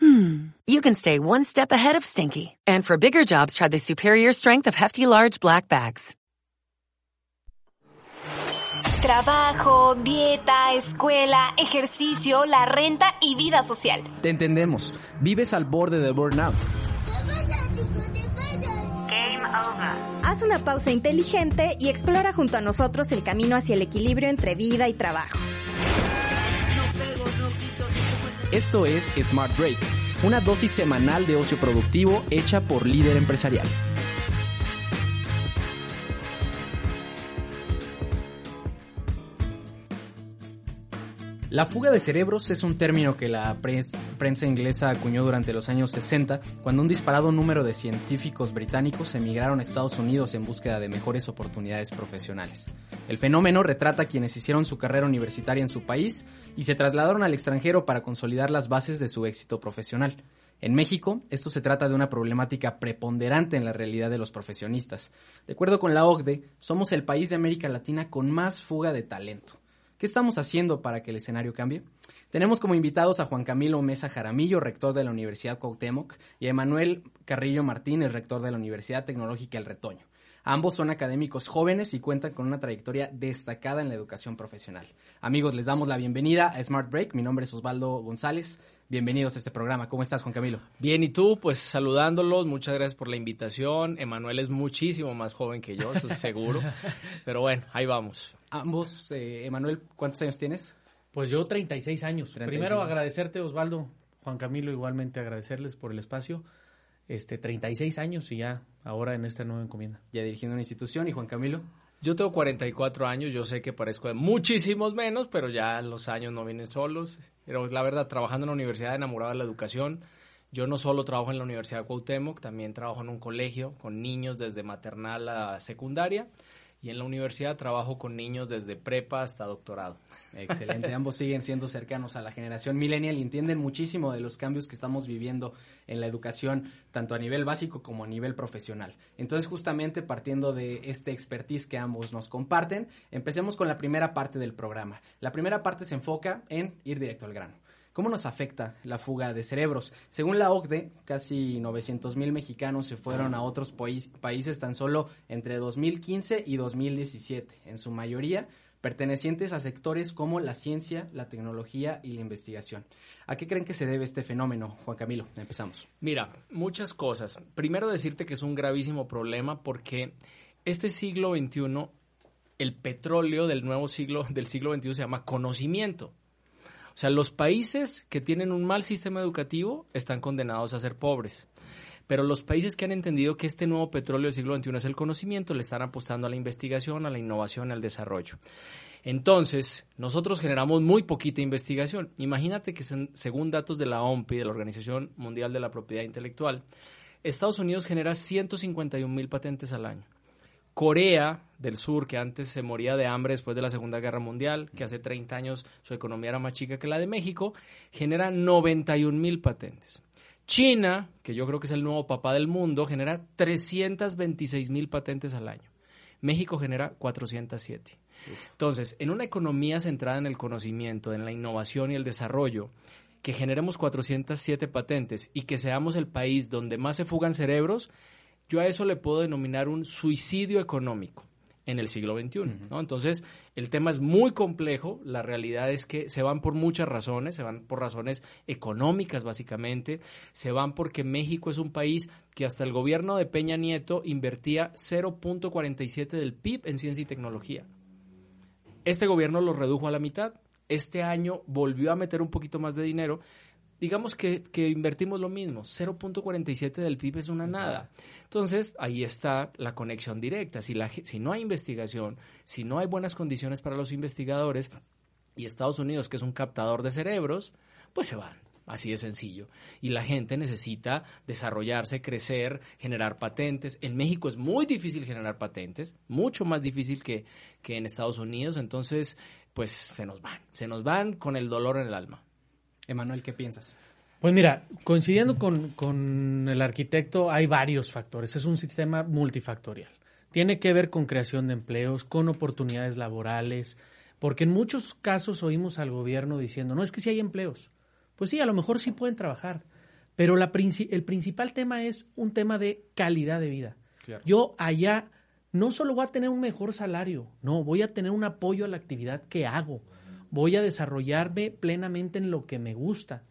hmm, you can stay one step ahead of stinky. And for bigger jobs, try the superior strength of Hefty Large Black Bags. Trabajo, dieta, escuela, ejercicio, la renta y vida social. Te entendemos. Vives al borde del burnout. Haz una pausa inteligente y explora junto a nosotros el camino hacia el equilibrio entre vida y trabajo. Esto es Smart Break, una dosis semanal de ocio productivo hecha por líder empresarial. La fuga de cerebros es un término que la prensa inglesa acuñó durante los años 60, cuando un disparado número de científicos británicos emigraron a Estados Unidos en búsqueda de mejores oportunidades profesionales. El fenómeno retrata a quienes hicieron su carrera universitaria en su país y se trasladaron al extranjero para consolidar las bases de su éxito profesional. En México, esto se trata de una problemática preponderante en la realidad de los profesionistas. De acuerdo con la OCDE, somos el país de América Latina con más fuga de talento. ¿Qué estamos haciendo para que el escenario cambie? Tenemos como invitados a Juan Camilo Mesa Jaramillo, rector de la Universidad Cuauhtémoc, y a Emanuel Carrillo Martínez, rector de la Universidad Tecnológica El Retoño. Ambos son académicos jóvenes y cuentan con una trayectoria destacada en la educación profesional. Amigos, les damos la bienvenida a Smart Break. Mi nombre es Osvaldo González. Bienvenidos a este programa. ¿Cómo estás, Juan Camilo? Bien, y tú, pues saludándolos, muchas gracias por la invitación. Emanuel es muchísimo más joven que yo, eso es seguro. Pero bueno, ahí vamos. Ambos, eh, Emanuel, ¿cuántos años tienes? Pues yo 36 años. Primero agradecerte, Osvaldo, Juan Camilo, igualmente agradecerles por el espacio. Este, 36 años y ya ahora en esta nueva encomienda. Ya dirigiendo una institución y Juan Camilo. Yo tengo 44 años, yo sé que parezco de muchísimos menos, pero ya los años no vienen solos. Pero la verdad, trabajando en la universidad, enamorado de la educación, yo no solo trabajo en la Universidad de Cuauhtémoc, también trabajo en un colegio con niños desde maternal a secundaria y en la universidad trabajo con niños desde prepa hasta doctorado. Excelente, ambos siguen siendo cercanos a la generación millennial y entienden muchísimo de los cambios que estamos viviendo en la educación, tanto a nivel básico como a nivel profesional. Entonces, justamente partiendo de este expertise que ambos nos comparten, empecemos con la primera parte del programa. La primera parte se enfoca en ir directo al grano. ¿Cómo nos afecta la fuga de cerebros? Según la OCDE, casi 900 mil mexicanos se fueron a otros países tan solo entre 2015 y 2017, en su mayoría pertenecientes a sectores como la ciencia, la tecnología y la investigación. ¿A qué creen que se debe este fenómeno, Juan Camilo? Empezamos. Mira, muchas cosas. Primero decirte que es un gravísimo problema porque este siglo XXI, el petróleo del nuevo siglo, del siglo XXI se llama conocimiento. O sea, los países que tienen un mal sistema educativo están condenados a ser pobres. Pero los países que han entendido que este nuevo petróleo del siglo XXI es el conocimiento, le están apostando a la investigación, a la innovación, al desarrollo. Entonces, nosotros generamos muy poquita investigación. Imagínate que según datos de la OMPI, de la Organización Mundial de la Propiedad Intelectual, Estados Unidos genera 151 mil patentes al año. Corea del Sur, que antes se moría de hambre después de la Segunda Guerra Mundial, que hace 30 años su economía era más chica que la de México, genera 91 mil patentes. China, que yo creo que es el nuevo papá del mundo, genera 326 mil patentes al año. México genera 407. Entonces, en una economía centrada en el conocimiento, en la innovación y el desarrollo, que generemos 407 patentes y que seamos el país donde más se fugan cerebros, yo a eso le puedo denominar un suicidio económico en el siglo XXI. ¿no? Entonces, el tema es muy complejo. La realidad es que se van por muchas razones. Se van por razones económicas, básicamente. Se van porque México es un país que hasta el gobierno de Peña Nieto invertía 0.47 del PIB en ciencia y tecnología. Este gobierno lo redujo a la mitad. Este año volvió a meter un poquito más de dinero, digamos que, invertimos lo mismo, 0.47 del PIB es una nada. Entonces, ahí está la conexión directa. Si, la, si no hay investigación, si no hay buenas condiciones para los investigadores, y Estados Unidos, que es un captador de cerebros, pues se van. así de sencillo. Y la gente necesita desarrollarse, crecer, generar patentes. En México es muy difícil generar patentes, mucho más difícil que, que en Estados Unidos, entonces pues se nos van, se nos van con el dolor en el alma. Emanuel, ¿qué piensas? Pues mira, coincidiendo con, con, el arquitecto, hay varios factores. Es un sistema multifactorial. Tiene que ver con creación de empleos, con oportunidades laborales, porque en muchos casos oímos al gobierno diciendo, no, es que si hay empleos. Pues sí, a lo mejor sí pueden trabajar, pero la, el principal tema es un tema de calidad de vida. Yo allá no solo voy a tener un mejor salario, no, voy a tener un apoyo a la actividad que hago, voy a desarrollarme plenamente en lo que me gusta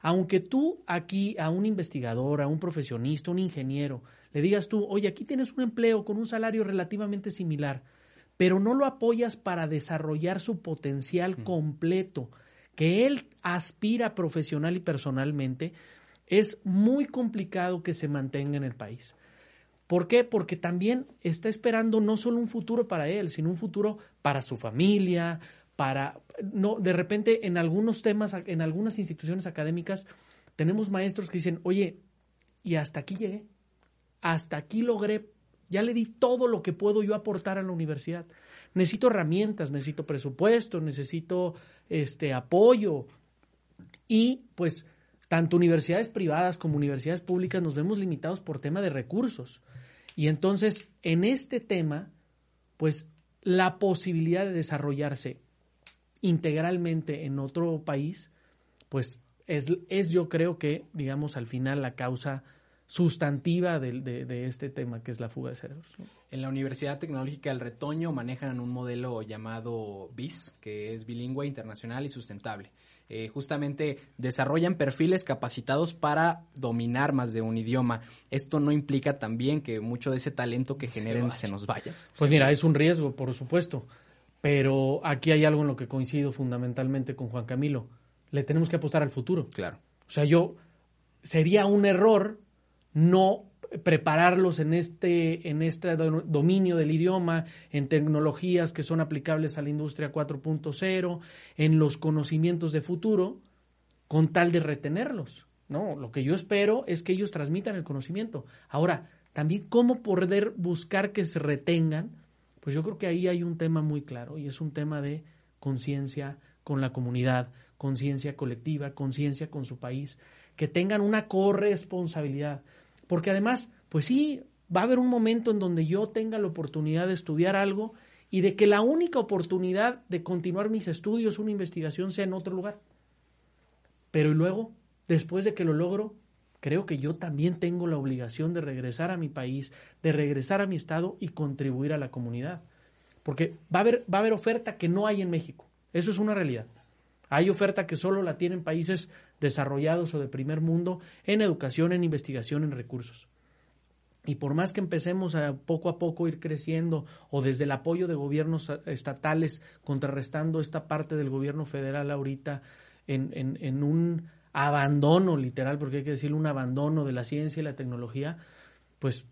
aunque tú aquí a un investigador, a un profesionista, un ingeniero, le digas tú, oye, aquí tienes un empleo con un salario relativamente similar, pero no lo apoyas para desarrollar su potencial completo, que él aspira profesional y personalmente, es muy complicado que se mantenga en el país. ¿Por qué? Porque también está esperando no solo un futuro para él, sino un futuro para su familia, para, no, de repente en algunos temas, en algunas instituciones académicas, tenemos maestros que dicen, oye, y hasta aquí llegué, hasta aquí logré, ya le di todo lo que puedo yo aportar a la universidad. Necesito herramientas, necesito presupuesto, necesito este apoyo. Y pues tanto universidades privadas como universidades públicas nos vemos limitados por tema de recursos. Y entonces, en este tema, pues la posibilidad de desarrollarse integralmente en otro país, pues es, es yo creo que, digamos, al final la causa sustantiva de, de, este tema, que es la fuga de cerebros. En la Universidad Tecnológica del Retoño manejan un modelo llamado BIS, que es bilingüe, internacional y sustentable. Eh, justamente desarrollan perfiles capacitados para dominar más de un idioma. Esto no implica también que mucho de ese talento que generen se, se nos vaya. Pues mira, es un riesgo, por supuesto. Pero aquí hay algo en lo que coincido fundamentalmente con Juan Camilo. Le tenemos que apostar al futuro. Claro. O sea, yo sería un error no prepararlos en este, en este dominio del idioma, en tecnologías que son aplicables a la industria 4.0, en los conocimientos de futuro, con tal de retenerlos. No, lo que yo espero es que ellos transmitan el conocimiento. Ahora, también cómo poder buscar que se retengan pues yo creo que ahí hay un tema muy claro y es un tema de conciencia con la comunidad, conciencia colectiva, conciencia con su país, que tengan una corresponsabilidad. Porque además, pues sí, va a haber un momento en donde yo tenga la oportunidad de estudiar algo y de que la única oportunidad de continuar mis estudios, una investigación, sea en otro lugar. Pero y luego, después de que lo logro, creo que yo también tengo la obligación de regresar a mi país, de regresar a mi estado y contribuir a la comunidad. Porque va a haber, va a haber oferta que no hay en México. Eso es una realidad. Hay oferta que solo la tienen países desarrollados o de primer mundo en educación, en investigación, en recursos. Y por más que empecemos a poco a poco ir creciendo o desde el apoyo de gobiernos estatales contrarrestando esta parte del gobierno federal ahorita en, en, en un abandono literal, porque hay que decirle un abandono de la ciencia y la tecnología, pues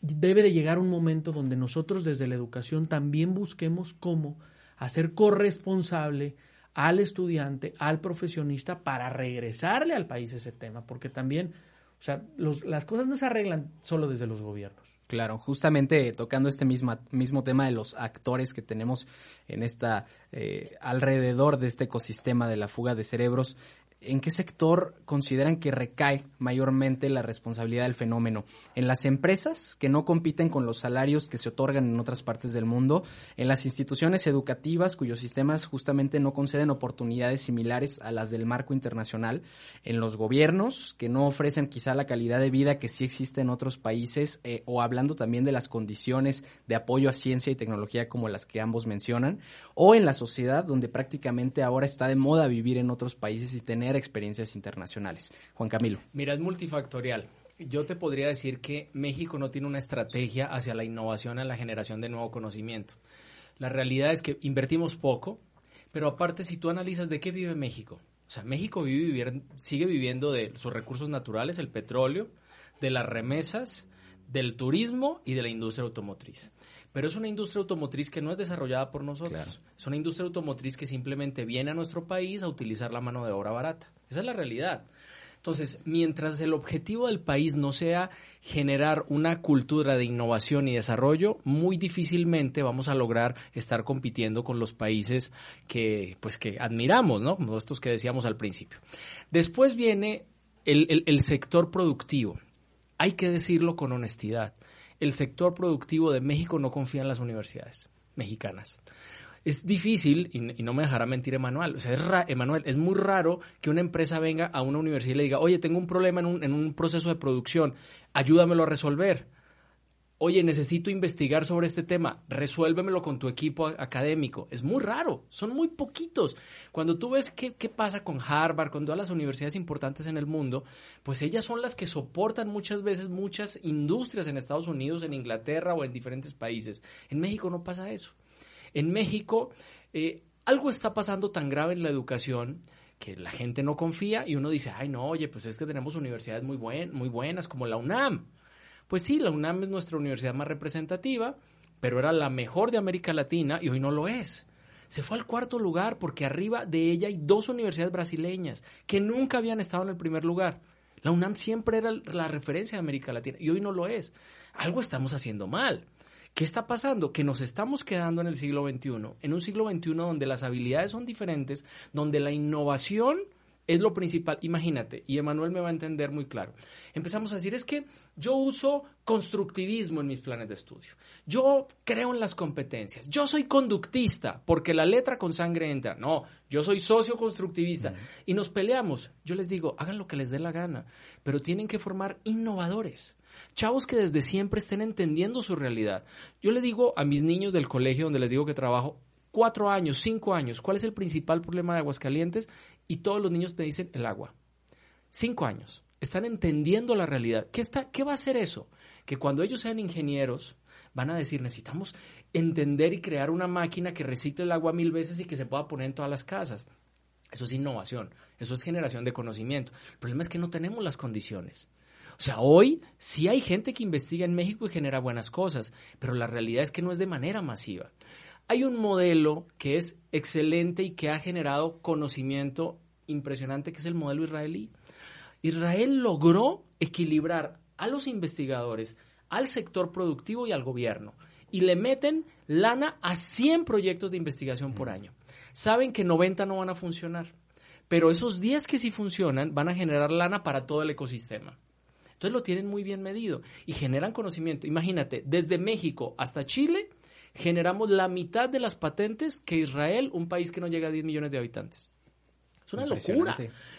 debe de llegar un momento donde nosotros desde la educación también busquemos cómo hacer corresponsable al estudiante, al profesionista, para regresarle al país ese tema, porque también, o sea, las cosas no se arreglan solo desde los gobiernos. Claro, justamente tocando este mismo, mismo tema de los actores que tenemos en esta eh, alrededor de este ecosistema de la fuga de cerebros, ¿en qué sector consideran que recae mayormente la responsabilidad del fenómeno? ¿En las empresas que no compiten con los salarios que se otorgan en otras partes del mundo? ¿En las instituciones educativas cuyos sistemas justamente no conceden oportunidades similares a las del marco internacional? ¿En los gobiernos que no ofrecen quizá la calidad de vida que sí existe en otros países? Eh, o hablando también de las condiciones de apoyo a ciencia y tecnología como las que ambos mencionan? ¿O en la sociedad donde prácticamente ahora está de moda vivir en otros países y tener experiencias internacionales. Juan Camilo. Mira, es multifactorial. Yo te podría decir que México no tiene una estrategia hacia la innovación en la generación de nuevo conocimiento. La realidad es que invertimos poco, pero aparte si tú analizas de qué vive México, o sea, México vive, sigue viviendo de sus recursos naturales, el petróleo, de las remesas, del turismo y de la industria automotriz. Pero es una industria automotriz que no es desarrollada por nosotros. Es una industria automotriz que simplemente viene a nuestro país a utilizar la mano de obra barata. Esa es la realidad. Entonces, mientras el objetivo del país no sea generar una cultura de innovación y desarrollo, muy difícilmente vamos a lograr estar compitiendo con los países que, pues, que admiramos, ¿no? Como estos que decíamos al principio. Después viene el, el sector productivo. Hay que decirlo con honestidad. El sector productivo de México no confía en las universidades mexicanas es difícil, y, no me dejará mentir Emanuel, o sea, es Emanuel, es muy raro que una empresa venga a una universidad y le diga, oye, tengo un problema en un, en un proceso de producción, ayúdamelo a resolver. Oye, necesito investigar sobre este tema, resuélvemelo con tu equipo académico. Es muy raro, son muy poquitos. Cuando tú ves qué, qué pasa con Harvard, con todas las universidades importantes en el mundo, pues ellas son las que soportan muchas veces muchas industrias en Estados Unidos, en Inglaterra o en diferentes países. En México no pasa eso. En México, eh, algo está pasando tan grave en la educación que la gente no confía y uno dice, ay, no, oye, pues es que tenemos universidades muy, buen, muy buenas como la UNAM. Pues sí, la UNAM es nuestra universidad más representativa, pero era la mejor de América Latina y hoy no lo es. Se fue al cuarto lugar porque arriba de ella hay dos universidades brasileñas que nunca habían estado en el primer lugar. La UNAM siempre era la referencia de América Latina y hoy no lo es. Algo estamos haciendo mal. ¿Qué está pasando? Que nos estamos quedando en el siglo XXI, en un siglo XXI donde las habilidades son diferentes, donde la innovación es lo principal. Imagínate, y Emanuel me va a entender muy claro. Empezamos a decir, es que yo uso constructivismo en mis planes de estudio. Yo creo en las competencias. Yo soy conductista, porque la letra con sangre entra. No, yo soy socio constructivista. Y nos peleamos. Yo les digo, hagan lo que les dé la gana, pero tienen que formar innovadores. Chavos que desde siempre estén entendiendo su realidad. Yo le digo a mis niños del colegio donde les digo que trabajo, cuatro años, cinco años, ¿cuál es el principal problema de Aguascalientes? Y todos los niños te dicen el agua. Cinco años. Están entendiendo la realidad. ¿Qué, está, ¿Qué va a hacer eso? Que cuando ellos sean ingenieros, van a decir, necesitamos entender y crear una máquina que recicle el agua mil veces y que se pueda poner en todas las casas. Eso es innovación, eso es generación de conocimiento. El problema es que no tenemos las condiciones. O sea, hoy sí hay gente que investiga en México y genera buenas cosas, pero la realidad es que no es de manera masiva. Hay un modelo que es excelente y que ha generado conocimiento impresionante, que es el modelo israelí. Israel logró equilibrar a los investigadores, al sector productivo y al gobierno. Y le meten lana a 100 proyectos de investigación por año. Saben que 90 no van a funcionar, pero esos 10 que sí funcionan van a generar lana para todo el ecosistema. Entonces lo tienen muy bien medido y generan conocimiento. Imagínate, desde México hasta Chile generamos la mitad de las patentes que Israel, un país que no llega a 10 millones de habitantes. Es una locura.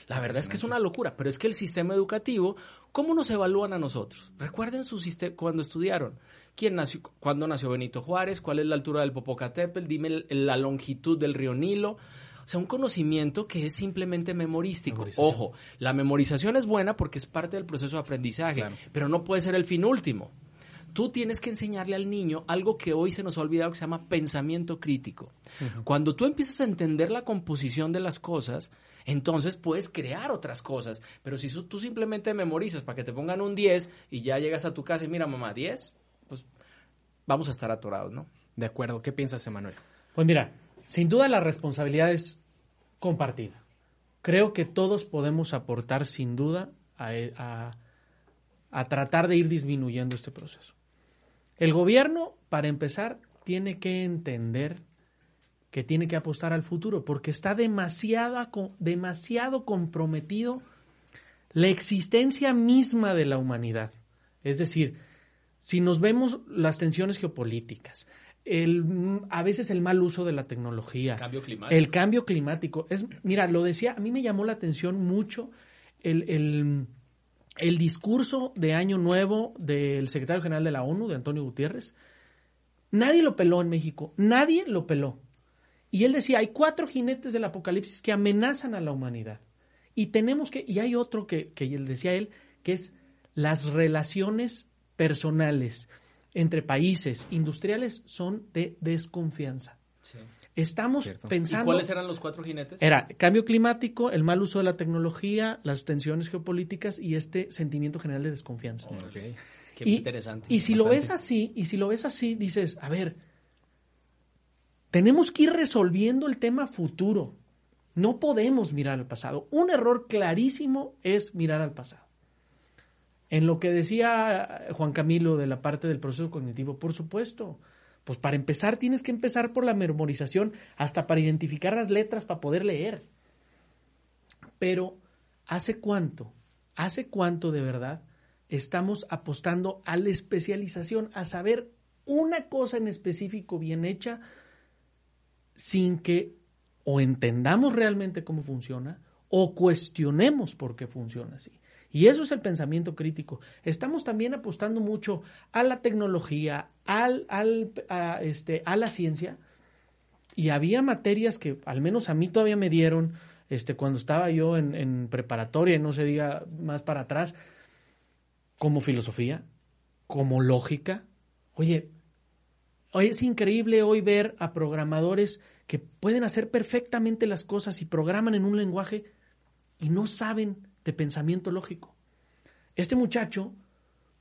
La verdad es que es una locura, pero es que el sistema educativo, ¿cómo nos evalúan a nosotros? Recuerden su sistema cuando estudiaron. ¿Quién nació, cuándo nació Benito Juárez? ¿Cuál es la altura del Popocatépetl? Dime la longitud del río Nilo. O sea, un conocimiento que es simplemente memorístico. Ojo, la memorización es buena porque es parte del proceso de aprendizaje, pero no puede ser el fin último. Tú tienes que enseñarle al niño algo que hoy se nos ha olvidado que se llama pensamiento crítico. Cuando tú empiezas a entender la composición de las cosas, entonces puedes crear otras cosas. Pero si tú simplemente memorizas para que te pongan un 10 y ya llegas a tu casa y mira, mamá, 10, pues vamos a estar atorados, ¿no? De acuerdo. ¿Qué piensas, Emanuel? Pues mira, sin duda la responsabilidad es compartida. Creo que todos podemos aportar sin duda a, tratar de ir disminuyendo este proceso. El gobierno, para empezar, tiene que entender que tiene que apostar al futuro porque está demasiado, demasiado comprometido la existencia misma de la humanidad. Es decir, si nos vemos las tensiones geopolíticas, el, a veces el mal uso de la tecnología. Cambio climático. El cambio climático. Es, mira, lo decía, a mí me llamó la atención mucho el, el, el discurso de Año Nuevo del secretario general de la ONU, de Antonio Gutiérrez. Nadie lo peló en México, nadie lo peló. Y él decía, hay cuatro jinetes del apocalipsis que amenazan a la humanidad. Y tenemos que, y hay otro que, que él decía él, que es las relaciones personales entre países industriales son de desconfianza. Estamos pensando. ¿Y cuáles eran los cuatro jinetes? Era cambio climático, el mal uso de la tecnología, las tensiones geopolíticas y este sentimiento general de desconfianza. Qué y, interesante. Y si lo ves así, y si lo ves así, dices, a ver, tenemos que ir resolviendo el tema futuro. No podemos mirar al pasado. Un error clarísimo es mirar al pasado. En lo que decía Juan Camilo de la parte del proceso cognitivo, por supuesto, pues para empezar tienes que empezar por la memorización, hasta para identificar las letras, para poder leer. Pero, ¿hace cuánto? ¿Hace cuánto de verdad estamos apostando a la especialización, a saber una cosa en específico bien hecha, sin que o entendamos realmente cómo funciona o cuestionemos por qué funciona así. Y eso es el pensamiento crítico. Estamos también apostando mucho a la tecnología, al, al, a, este, a la ciencia. Y había materias que al menos a mí todavía me dieron este, cuando estaba yo en, en preparatoria, no se diga más para atrás, como filosofía, como lógica. Oye, hoy es increíble hoy ver a programadores que pueden hacer perfectamente las cosas y programan en un lenguaje y no saben de pensamiento lógico. Este muchacho,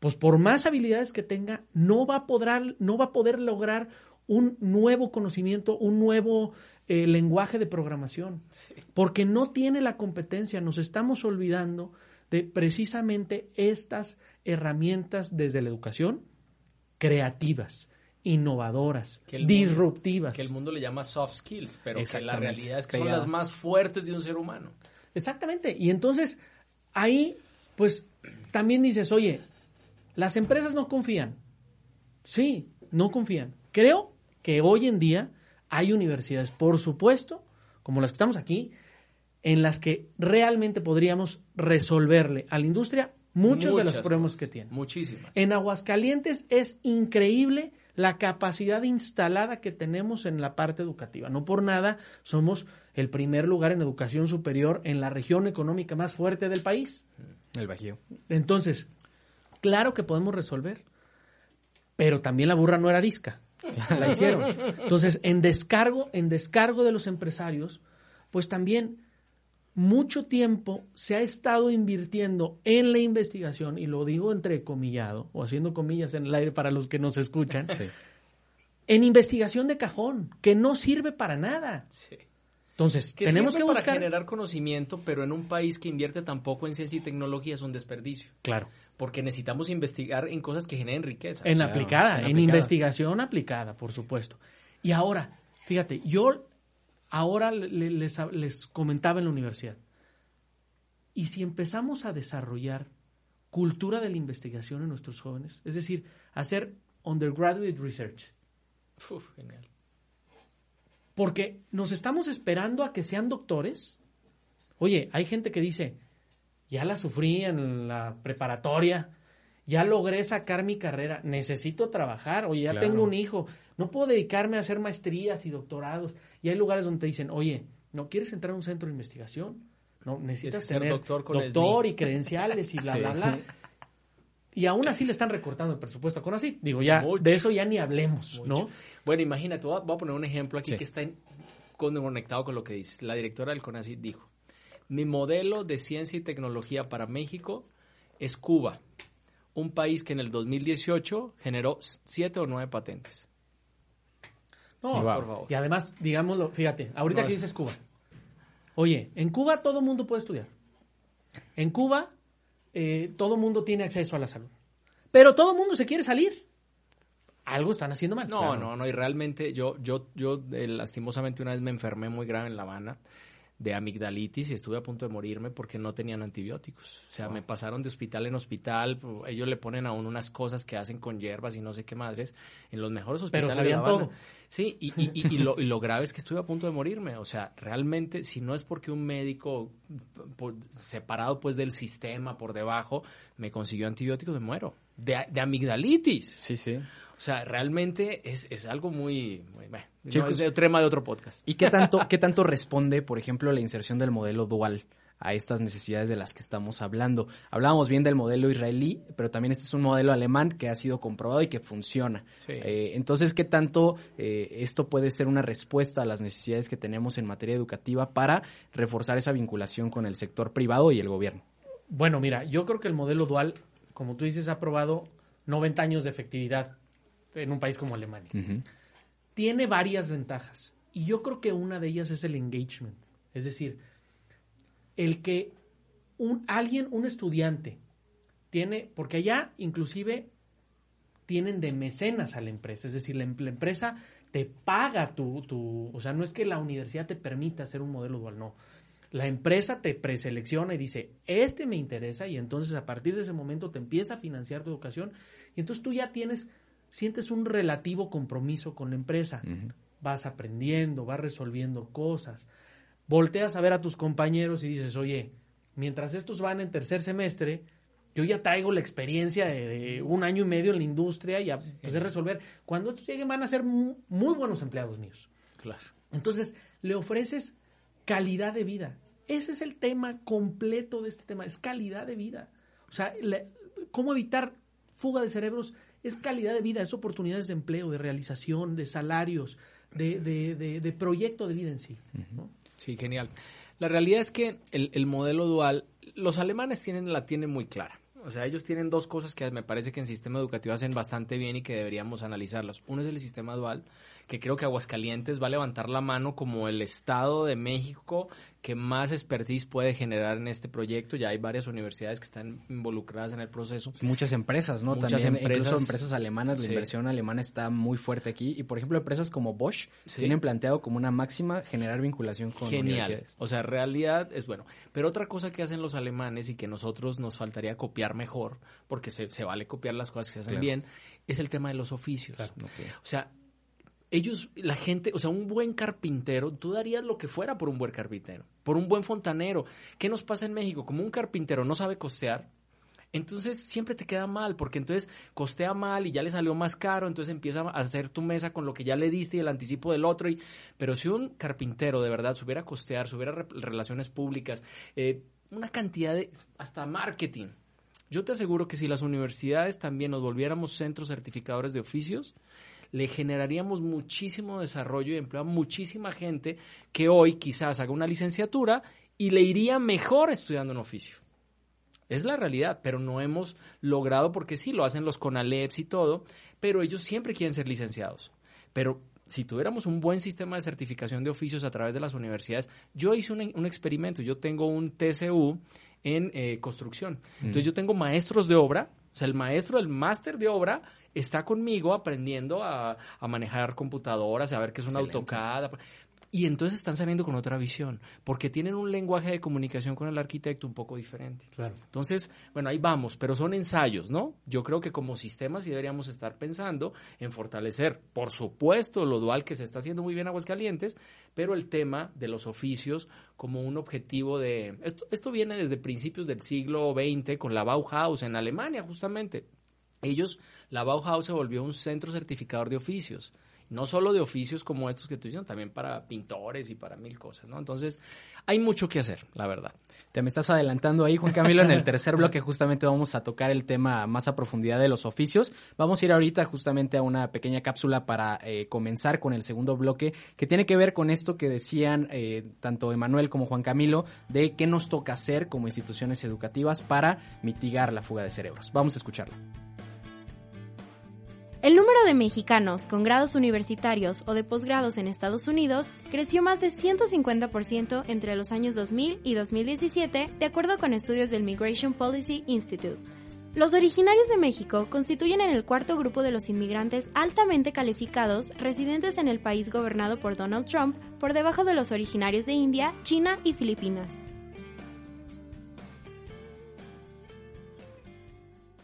pues por más habilidades que tenga, no va a poder, no va a poder lograr un nuevo conocimiento, un nuevo eh, lenguaje de programación, sí. porque no tiene la competencia. Nos estamos olvidando de precisamente estas herramientas desde la educación creativas, innovadoras, que disruptivas. Mundo, que el mundo le llama soft skills, pero que la realidad es que son las más fuertes de un ser humano. Exactamente. Y entonces ahí, pues también dices, oye, las empresas no confían. Sí, no confían. Creo que hoy en día hay universidades, por supuesto, como las que estamos aquí, en las que realmente podríamos resolverle a la industria muchos de los problemas que tiene. Muchísimas. En Aguascalientes es increíble la capacidad instalada que tenemos en la parte educativa. No por nada somos el primer lugar en educación superior en la región económica más fuerte del país. El Bajío. Entonces, claro que podemos resolver, pero también la burra no era arisca. La hicieron. Entonces, en descargo, en descargo de los empresarios, pues también mucho tiempo se ha estado invirtiendo en la investigación, y lo digo entrecomillado, o haciendo comillas en el aire para los que nos escuchan, sí. en investigación de cajón, que no sirve para nada. Sí. Entonces, que tenemos que buscar... para generar conocimiento, pero en un país que invierte tampoco en ciencia y tecnología es un desperdicio. Claro. Porque necesitamos investigar en cosas que generen riqueza. En claro, aplicada, en, en investigación aplicada, por supuesto. Y ahora, fíjate, yo ahora les, les, comentaba en la universidad, ¿y si empezamos a desarrollar cultura de la investigación en nuestros jóvenes? Es decir, hacer undergraduate research. Uf, genial. Porque nos estamos esperando a que sean doctores. Oye, hay gente que dice, ya la sufrí en la preparatoria, ya logré sacar mi carrera, necesito trabajar, oye, ya claro. tengo un hijo, no puedo dedicarme a hacer maestrías y doctorados. Y hay lugares donde te dicen, oye, ¿no quieres entrar a un centro de investigación? No, necesitas ser tener doctor, con doctor y credenciales y bla, sí. bla, bla. Y aún así le están recortando el presupuesto con así. Digo, ya, Mucho. de eso ya ni hablemos, Mucho. ¿no? Bueno, imagínate, voy a, voy a, poner un ejemplo aquí sí. que está en, conectado con lo que dices. La directora del CONACYT dijo, mi modelo de ciencia y tecnología para México es Cuba, un país que en el 2018 generó siete o nueve patentes. No, sí, por favor. Y además, digámoslo, fíjate, ahorita no, que dices Cuba. Oye, en Cuba todo mundo puede estudiar. En Cuba eh, todo mundo tiene acceso a la salud. Pero todo mundo se quiere salir. Algo están haciendo mal. No, claro. no, no. Y realmente yo, yo, yo eh, lastimosamente una vez me enfermé muy grave en La Habana de amigdalitis y estuve a punto de morirme porque no tenían antibióticos. O sea, wow. me pasaron de hospital en hospital, ellos le ponen a uno unas cosas que hacen con hierbas y no sé qué madres, en los mejores hospitales. Pero sabían todo. Sí, y, y, y, y, lo, y, lo, grave es que estuve a punto de morirme. O sea, realmente, si no es porque un médico por, separado pues del sistema por debajo me consiguió antibióticos, me muero. De, de amigdalitis. Sí, sí. O sea, realmente es, es algo muy... muy bueno, Chicos, no, es el tema de otro podcast. ¿Y qué tanto, qué tanto responde, por ejemplo, la inserción del modelo dual a estas necesidades de las que estamos hablando? Hablábamos bien del modelo israelí, pero también este es un modelo alemán que ha sido comprobado y que funciona. Sí. Eh, entonces, ¿qué tanto eh, esto puede ser una respuesta a las necesidades que tenemos en materia educativa para reforzar esa vinculación con el sector privado y el gobierno? Bueno, mira, yo creo que el modelo dual, como tú dices, ha probado 90 años de efectividad en un país como Alemania. Tiene varias ventajas. Y yo creo que una de ellas es el engagement. Es decir, el que un, alguien, un estudiante, tiene, porque allá inclusive tienen de mecenas a la empresa, es decir, la, em, empresa te paga tu, tu, o sea, no es que la universidad te permita hacer un modelo dual, no. La empresa te preselecciona y dice, este me interesa y entonces a partir de ese momento te empieza a financiar tu educación y entonces tú ya tienes, sientes un relativo compromiso con la empresa. Vas aprendiendo, vas resolviendo cosas. Volteas a ver a tus compañeros y dices, oye, mientras estos van en tercer semestre, yo ya traigo la experiencia de, un año y medio en la industria y a pues, resolver. Cuando estos lleguen van a ser muy, buenos empleados míos. Claro. Entonces, le ofreces calidad de vida. Ese es el tema completo de este tema, es calidad de vida. O sea, cómo evitar fuga de cerebros es calidad de vida, es oportunidades de empleo, de realización, de salarios, de, de, proyecto de vida en sí. Sí, genial. La realidad es que el, el modelo dual, los alemanes tienen, la tienen muy clara. O sea, ellos tienen dos cosas que me parece que en sistema educativo hacen bastante bien y que deberíamos analizarlas. Uno es el sistema dual, que creo que Aguascalientes va a levantar la mano como el Estado de México que más expertise puede generar en este proyecto. Ya hay varias universidades que están involucradas en el proceso. Muchas empresas, ¿no? Muchas También, empresas. Incluso empresas alemanas, la inversión alemana está muy fuerte aquí. Y, por ejemplo, empresas como Bosch tienen planteado como una máxima generar vinculación con Genial. universidades. O sea, realidad es bueno. Pero otra cosa que hacen los alemanes y que nosotros nos faltaría copiar mejor, porque se, se vale copiar las cosas que se hacen bien, es el tema de los oficios. O sea, ellos, la gente, o sea, un buen carpintero, tú darías lo que fuera por un buen carpintero, por un buen fontanero. ¿Qué nos pasa en México? Como un carpintero no sabe costear, entonces siempre te queda mal, porque entonces costea mal y ya le salió más caro, entonces empieza a hacer tu mesa con lo que ya le diste y el anticipo del otro. Y, pero si un carpintero de verdad supiera costear, supiera relaciones públicas, eh, una cantidad de, hasta marketing. Yo te aseguro que si las universidades también nos volviéramos centros certificadores de oficios, le generaríamos muchísimo desarrollo y empleo a muchísima gente que hoy quizás haga una licenciatura y le iría mejor estudiando un oficio. Es la realidad, pero no hemos logrado, porque sí, lo hacen los CONALEPS y todo, pero ellos siempre quieren ser licenciados. Pero si tuviéramos un buen sistema de certificación de oficios a través de las universidades, yo hice un, experimento, yo tengo un TCU en eh, construcción. Entonces yo tengo maestros de obra, o sea, el maestro del máster de obra está conmigo aprendiendo a, manejar computadoras, a ver qué es una AutoCAD. Y entonces están saliendo con otra visión, porque tienen un lenguaje de comunicación con el arquitecto un poco diferente. Claro. Entonces, bueno, ahí vamos, pero son ensayos, ¿no? Yo creo que como sistema sí deberíamos estar pensando en fortalecer, por supuesto, lo dual que se está haciendo muy bien en Aguascalientes, pero el tema de los oficios como un objetivo de... Esto, esto viene desde principios del siglo XX con la Bauhaus en Alemania, justamente. Ellos, la Bauhaus se volvió un centro certificador de oficios. No solo de oficios como estos que tú dices, también para pintores y para mil cosas, ¿no? Entonces, hay mucho que hacer, la verdad. Te me estás adelantando ahí, Juan Camilo. En el tercer bloque justamente vamos a tocar el tema más a profundidad de los oficios. Vamos a ir ahorita justamente a una pequeña cápsula para eh, comenzar con el segundo bloque, que tiene que ver con esto que decían eh, tanto Emanuel como Juan Camilo, de qué nos toca hacer como instituciones educativas para mitigar la fuga de cerebros. Vamos a escucharlo. El número de mexicanos con grados universitarios o de posgrados en Estados Unidos creció más de 150% entre los años 2000 y 2017, de acuerdo con estudios del Migration Policy Institute. Los originarios de México constituyen en el cuarto grupo de los inmigrantes altamente calificados residentes en el país gobernado por Donald Trump, por debajo de los originarios de India, China y Filipinas.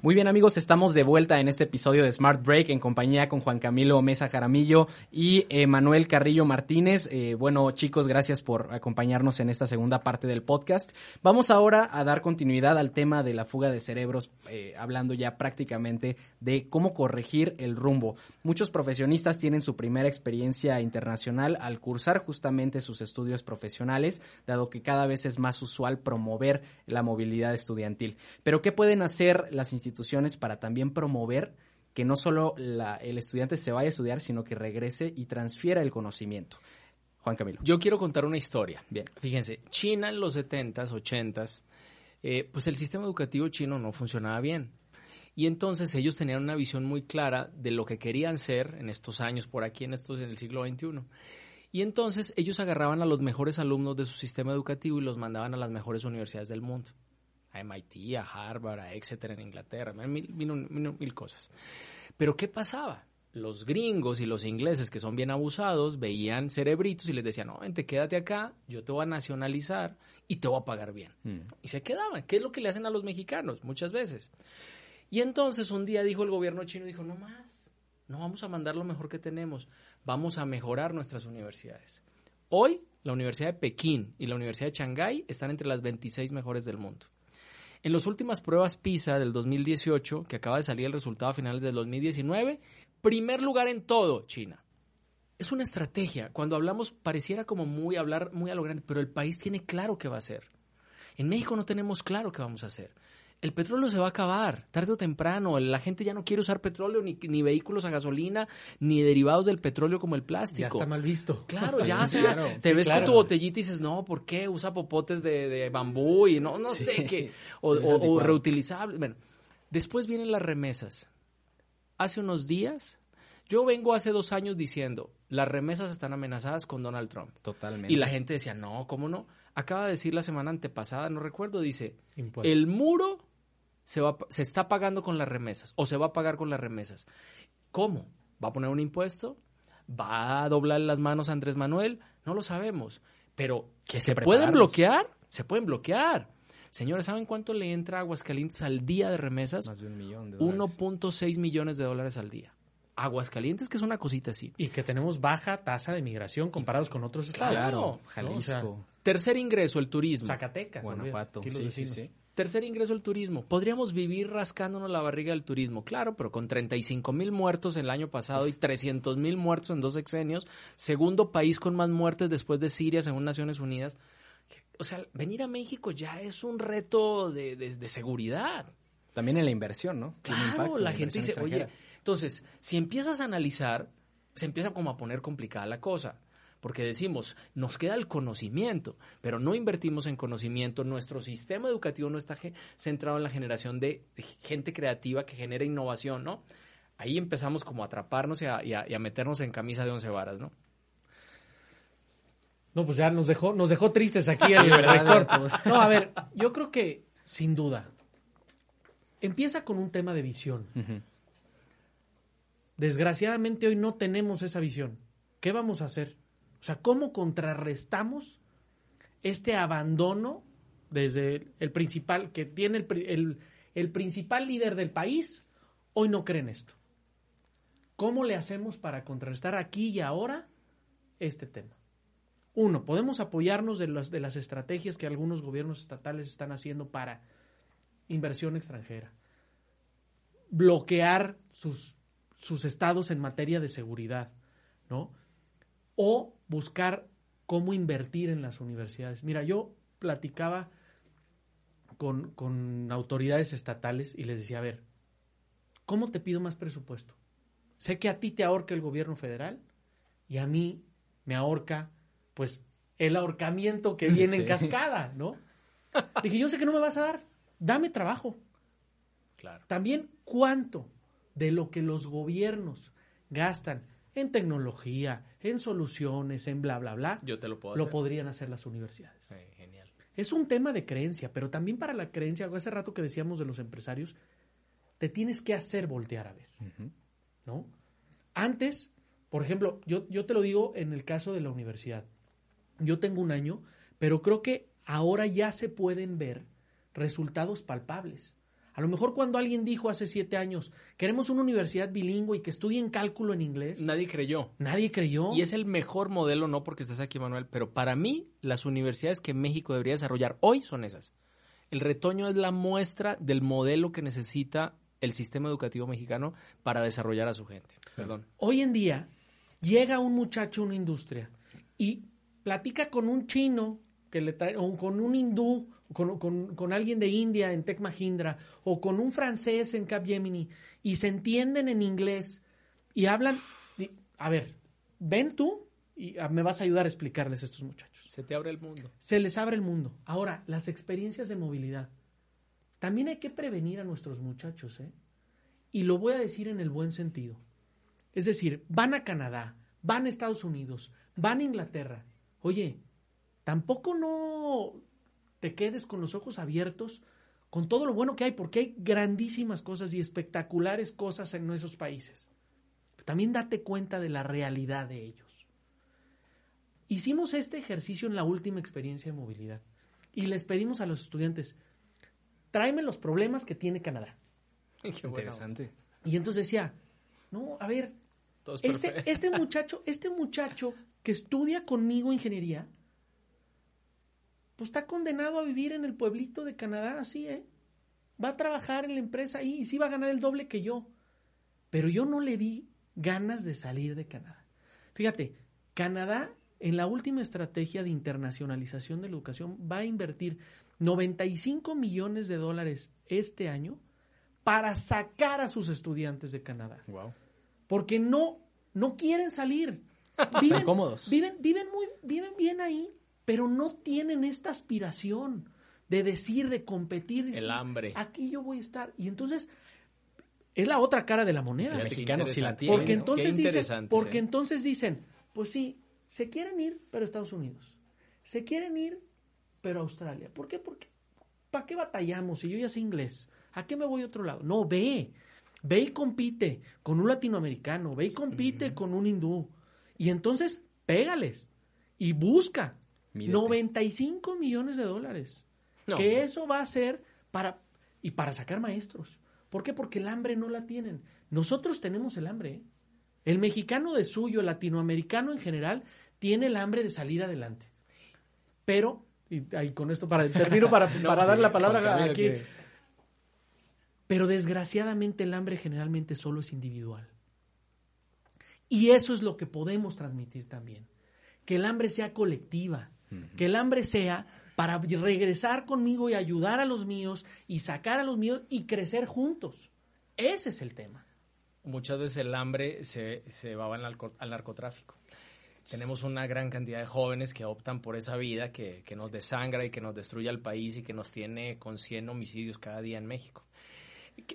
Muy bien amigos, estamos de vuelta en este episodio de Smart Break en compañía con Juan Camilo Mesa Jaramillo y eh, Manuel Carrillo Martínez. Eh, bueno chicos, gracias por acompañarnos en esta segunda parte del podcast. Vamos ahora a dar continuidad al tema de la fuga de cerebros, eh, hablando ya prácticamente de cómo corregir el rumbo. Muchos profesionistas tienen su primera experiencia internacional al cursar justamente sus estudios profesionales, dado que cada vez es más usual promover la movilidad estudiantil. Pero ¿qué pueden hacer las instituciones? Instituciones para también promover que no solo el estudiante se vaya a estudiar, sino que regrese y transfiera el conocimiento. Juan Camilo. Yo quiero contar una historia. Bien. Fíjense, China en los 70s, 80s, eh, pues el sistema educativo chino no funcionaba bien. Y entonces ellos tenían una visión muy clara de lo que querían ser en estos años, por aquí en estos, en el siglo XXI. Y entonces ellos agarraban a los mejores alumnos de su sistema educativo y los mandaban a las mejores universidades del mundo. A MIT, a Harvard, a Exeter en Inglaterra, mil, mil, mil cosas. Pero ¿qué pasaba? los gringos y los ingleses que son bien abusados veían cerebritos y les decían, no, vente, quédate acá, yo te voy a nacionalizar y te voy a pagar bien. Mm. Y se quedaban. ¿Qué es lo que le hacen a los mexicanos muchas veces? Y entonces un día dijo el gobierno chino, dijo, no más, no vamos a mandar lo mejor que tenemos, vamos a mejorar nuestras universidades. Hoy la Universidad de Pekín y la Universidad de Shanghái están entre las 26 mejores del mundo. En las últimas pruebas PISA del 2018, que acaba de salir el resultado a finales del 2019, Primer lugar en todo, China. Es una estrategia. Cuando hablamos, pareciera como muy hablar muy a lo grande, pero el país tiene claro qué va a hacer. En México no tenemos claro qué vamos a hacer. El petróleo se va a acabar, tarde o temprano. La gente ya no quiere usar petróleo, ni, ni vehículos a gasolina, ni derivados del petróleo como el plástico. Ya está mal visto. Claro, ya te ves con tu botellita y dices, no, ¿por qué? Usa popotes de, bambú y no, no sé qué. O, o reutilizables. Bueno, después vienen las remesas hace unos días, yo vengo hace dos años diciendo, las remesas están amenazadas con Donald Trump. Totalmente. Y la gente decía, no, ¿cómo no? Acaba de decir la semana antepasada, no recuerdo, dice, el muro se, va, se está pagando con las remesas o se va a pagar con las remesas. ¿Cómo? ¿Va a poner un impuesto? ¿Va a doblar las manos a Andrés Manuel? No lo sabemos. Pero que se pueden bloquear, se pueden bloquear. Señores, ¿saben cuánto le entra a Aguascalientes al día de remesas? Más de un millón de 1.6 millones de dólares al día. Aguascalientes, que es una cosita así. Y que tenemos baja tasa de migración comparados con otros estados. Claro, Jalisco. tercer ingreso, el turismo. Zacatecas. Guanajuato. Sí, sí, sí. Tercer ingreso, el turismo. Podríamos vivir rascándonos la barriga del turismo, claro, pero con 35 mil muertos el año pasado y 300 mil muertos en dos sexenios, segundo país con más muertes después de Siria, según Naciones Unidas o sea, venir a México ya es un reto de, seguridad. También en la inversión, ¿no? claro, la, gente dice, oye, entonces, si empiezas a analizar, se empieza como a poner complicada la cosa. Porque decimos, nos queda el conocimiento, pero no invertimos en conocimiento. Nuestro sistema educativo no está centrado en la generación de gente creativa que genera innovación, ¿no? Ahí empezamos como a atraparnos y a, y a meternos en camisa de once varas, ¿no? No, pues ya nos dejó, nos dejó tristes aquí el rector. No, a ver, yo creo que, sin duda, empieza con un tema de visión. Desgraciadamente hoy no tenemos esa visión. ¿Qué vamos a hacer? O sea, ¿cómo contrarrestamos este abandono desde el principal, que tiene el, el principal líder del país, hoy no cree en esto? ¿Cómo le hacemos para contrarrestar aquí y ahora este tema? Uno, podemos apoyarnos de, de las estrategias que algunos gobiernos estatales están haciendo para inversión extranjera, bloquear sus, sus estados en materia de seguridad, ¿no? O buscar cómo invertir en las universidades. Mira, yo platicaba con, con, autoridades estatales y les decía, a ver, ¿cómo te pido más presupuesto? Sé que a ti te ahorca el gobierno federal y a mí me ahorca pues el ahorcamiento que viene en cascada, ¿no? Dije, yo sé que no me vas a dar, dame trabajo. Claro. También cuánto de lo que los gobiernos gastan en tecnología, en soluciones, en bla, bla, bla, yo te lo puedo lo podrían hacer las universidades. genial. Es un tema de creencia, pero también para la creencia, hace rato que decíamos de los empresarios, te tienes que hacer voltear a ver, ¿no? Antes, por ejemplo, yo, yo te lo digo en el caso de la universidad. Yo tengo un año, pero creo que ahora ya se pueden ver resultados palpables. A lo mejor cuando alguien dijo hace siete años, queremos una universidad bilingüe y que estudien cálculo en inglés. Nadie creyó. Nadie creyó. Y es el mejor modelo, no porque estés aquí, Manuel, pero para mí las universidades que México debería desarrollar hoy son esas. El retoño es la muestra del modelo que necesita el sistema educativo mexicano para desarrollar a su gente. Perdón. Hoy en día llega un muchacho a una industria y platica con un chino que le trae, o con un hindú, con, con, alguien de India en Tec Mahindra, o con un francés en Capgemini, y se entienden en inglés y hablan. a ver, ven tú y ah, me vas a ayudar a explicarles a estos muchachos. Se te abre el mundo. Se les abre el mundo. Ahora, las experiencias de movilidad. También hay que prevenir a nuestros muchachos, ¿eh? y lo voy a decir en el buen sentido. Es decir, van a Canadá, van a Estados Unidos, van a Inglaterra. Oye, tampoco no te quedes con los ojos abiertos con todo lo bueno que hay, porque hay grandísimas cosas y espectaculares cosas en esos países. También date cuenta de la realidad de ellos. Hicimos este ejercicio en la última experiencia de movilidad y les pedimos a los estudiantes, tráeme los problemas que tiene Canadá. Qué interesante. Y entonces decía, no, a ver, este, este muchacho, este muchacho que estudia conmigo ingeniería, pues está condenado a vivir en el pueblito de Canadá, así, ¿eh? Va a trabajar en la empresa ahí y sí va a ganar el doble que yo. Pero yo no le vi ganas de salir de Canadá. Fíjate, Canadá en la última estrategia de internacionalización de la educación va a invertir 95 millones de dólares este año para sacar a sus estudiantes de Canadá. Wow. Porque no, no quieren salir. Viven, cómodos. Viven, viven, muy, viven bien ahí, pero no tienen esta aspiración de decir, de competir. El hambre. Aquí yo voy a estar. Y entonces es la otra cara de la moneda. mexicano la tiene. Porque, entonces, dicen, porque ¿eh? entonces dicen, pues sí, se quieren ir, pero Estados Unidos. Se quieren ir, pero Australia. ¿Por qué? Porque ¿para qué batallamos si yo ya sé inglés? ¿A qué me voy a otro lado? No, ve. Ve y compite con un latinoamericano, ve y compite con un hindú. Y entonces, pégales y busca. 95 millones de dólares. Que eso va a ser para y para sacar maestros. ¿Por qué? Porque el hambre no la tienen. Nosotros tenemos el hambre. ¿eh? El mexicano de suyo, el latinoamericano en general, tiene el hambre de salir adelante. Pero, y con esto para termino para, para dar la palabra aquí. Pero desgraciadamente el hambre generalmente solo es individual. Y eso es lo que podemos transmitir también. Que el hambre sea colectiva, que el hambre sea para regresar conmigo y ayudar a los míos y sacar a los míos y crecer juntos. Ese es el tema. Muchas veces el hambre se, se va al, al, narcotráfico. Tenemos una gran cantidad de jóvenes que optan por esa vida que, que nos desangra y que nos destruye al país y que nos tiene con 100 homicidios cada día en México.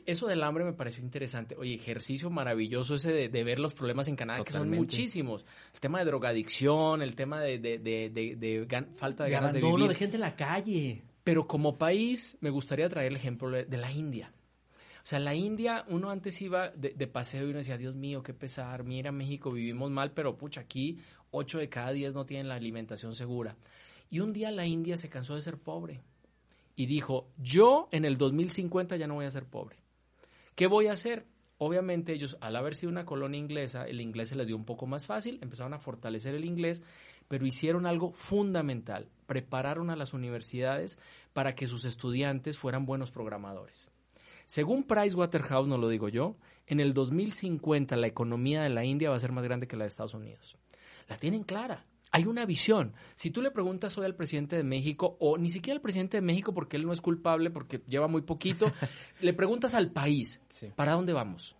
Eso del hambre me pareció interesante. Oye, ejercicio maravilloso ese de, ver los problemas en Canadá, que son muchísimos. El tema de drogadicción, el tema de, de falta de, ganas de vivir. de gente en la calle. Pero como país, me gustaría traer el ejemplo de la India. O sea, la India, uno antes iba de, paseo y uno decía, Dios mío, qué pesar, mira México, vivimos mal, pero pucha, aquí 8 de cada 10 no tienen la alimentación segura. Y un día la India se cansó de ser pobre y dijo, yo en el 2050 ya no voy a ser pobre. ¿Qué voy a hacer? Obviamente ellos, al haber sido una colonia inglesa, el inglés se les dio un poco más fácil, empezaron a fortalecer el inglés, pero hicieron algo fundamental, prepararon a las universidades para que sus estudiantes fueran buenos programadores. Según Pricewaterhouse, no lo digo yo, en el 2050 la economía de la India va a ser más grande que la de Estados Unidos. La tienen clara hay una visión. Si tú le preguntas hoy al presidente de México, o ni siquiera al presidente de México porque él no es culpable, porque lleva muy poquito, le preguntas al país, ¿para dónde vamos?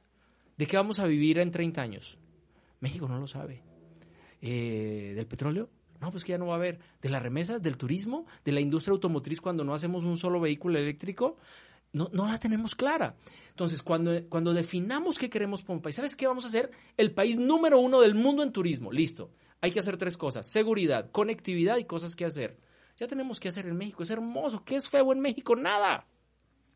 ¿De qué vamos a vivir en 30 años? México no lo sabe. Eh, ¿Del petróleo? No, pues que ya no va a haber. ¿De las remesas? ¿Del turismo? ¿De la industria automotriz cuando no hacemos un solo vehículo eléctrico? No, no la tenemos clara. Entonces, cuando, cuando definamos qué queremos como país, ¿sabes qué vamos a hacer? El país número uno del mundo en turismo. Listo hay que hacer tres cosas, seguridad, conectividad y cosas que hacer. Ya tenemos que hacer en México, es hermoso, ¿qué es feo en México? Nada.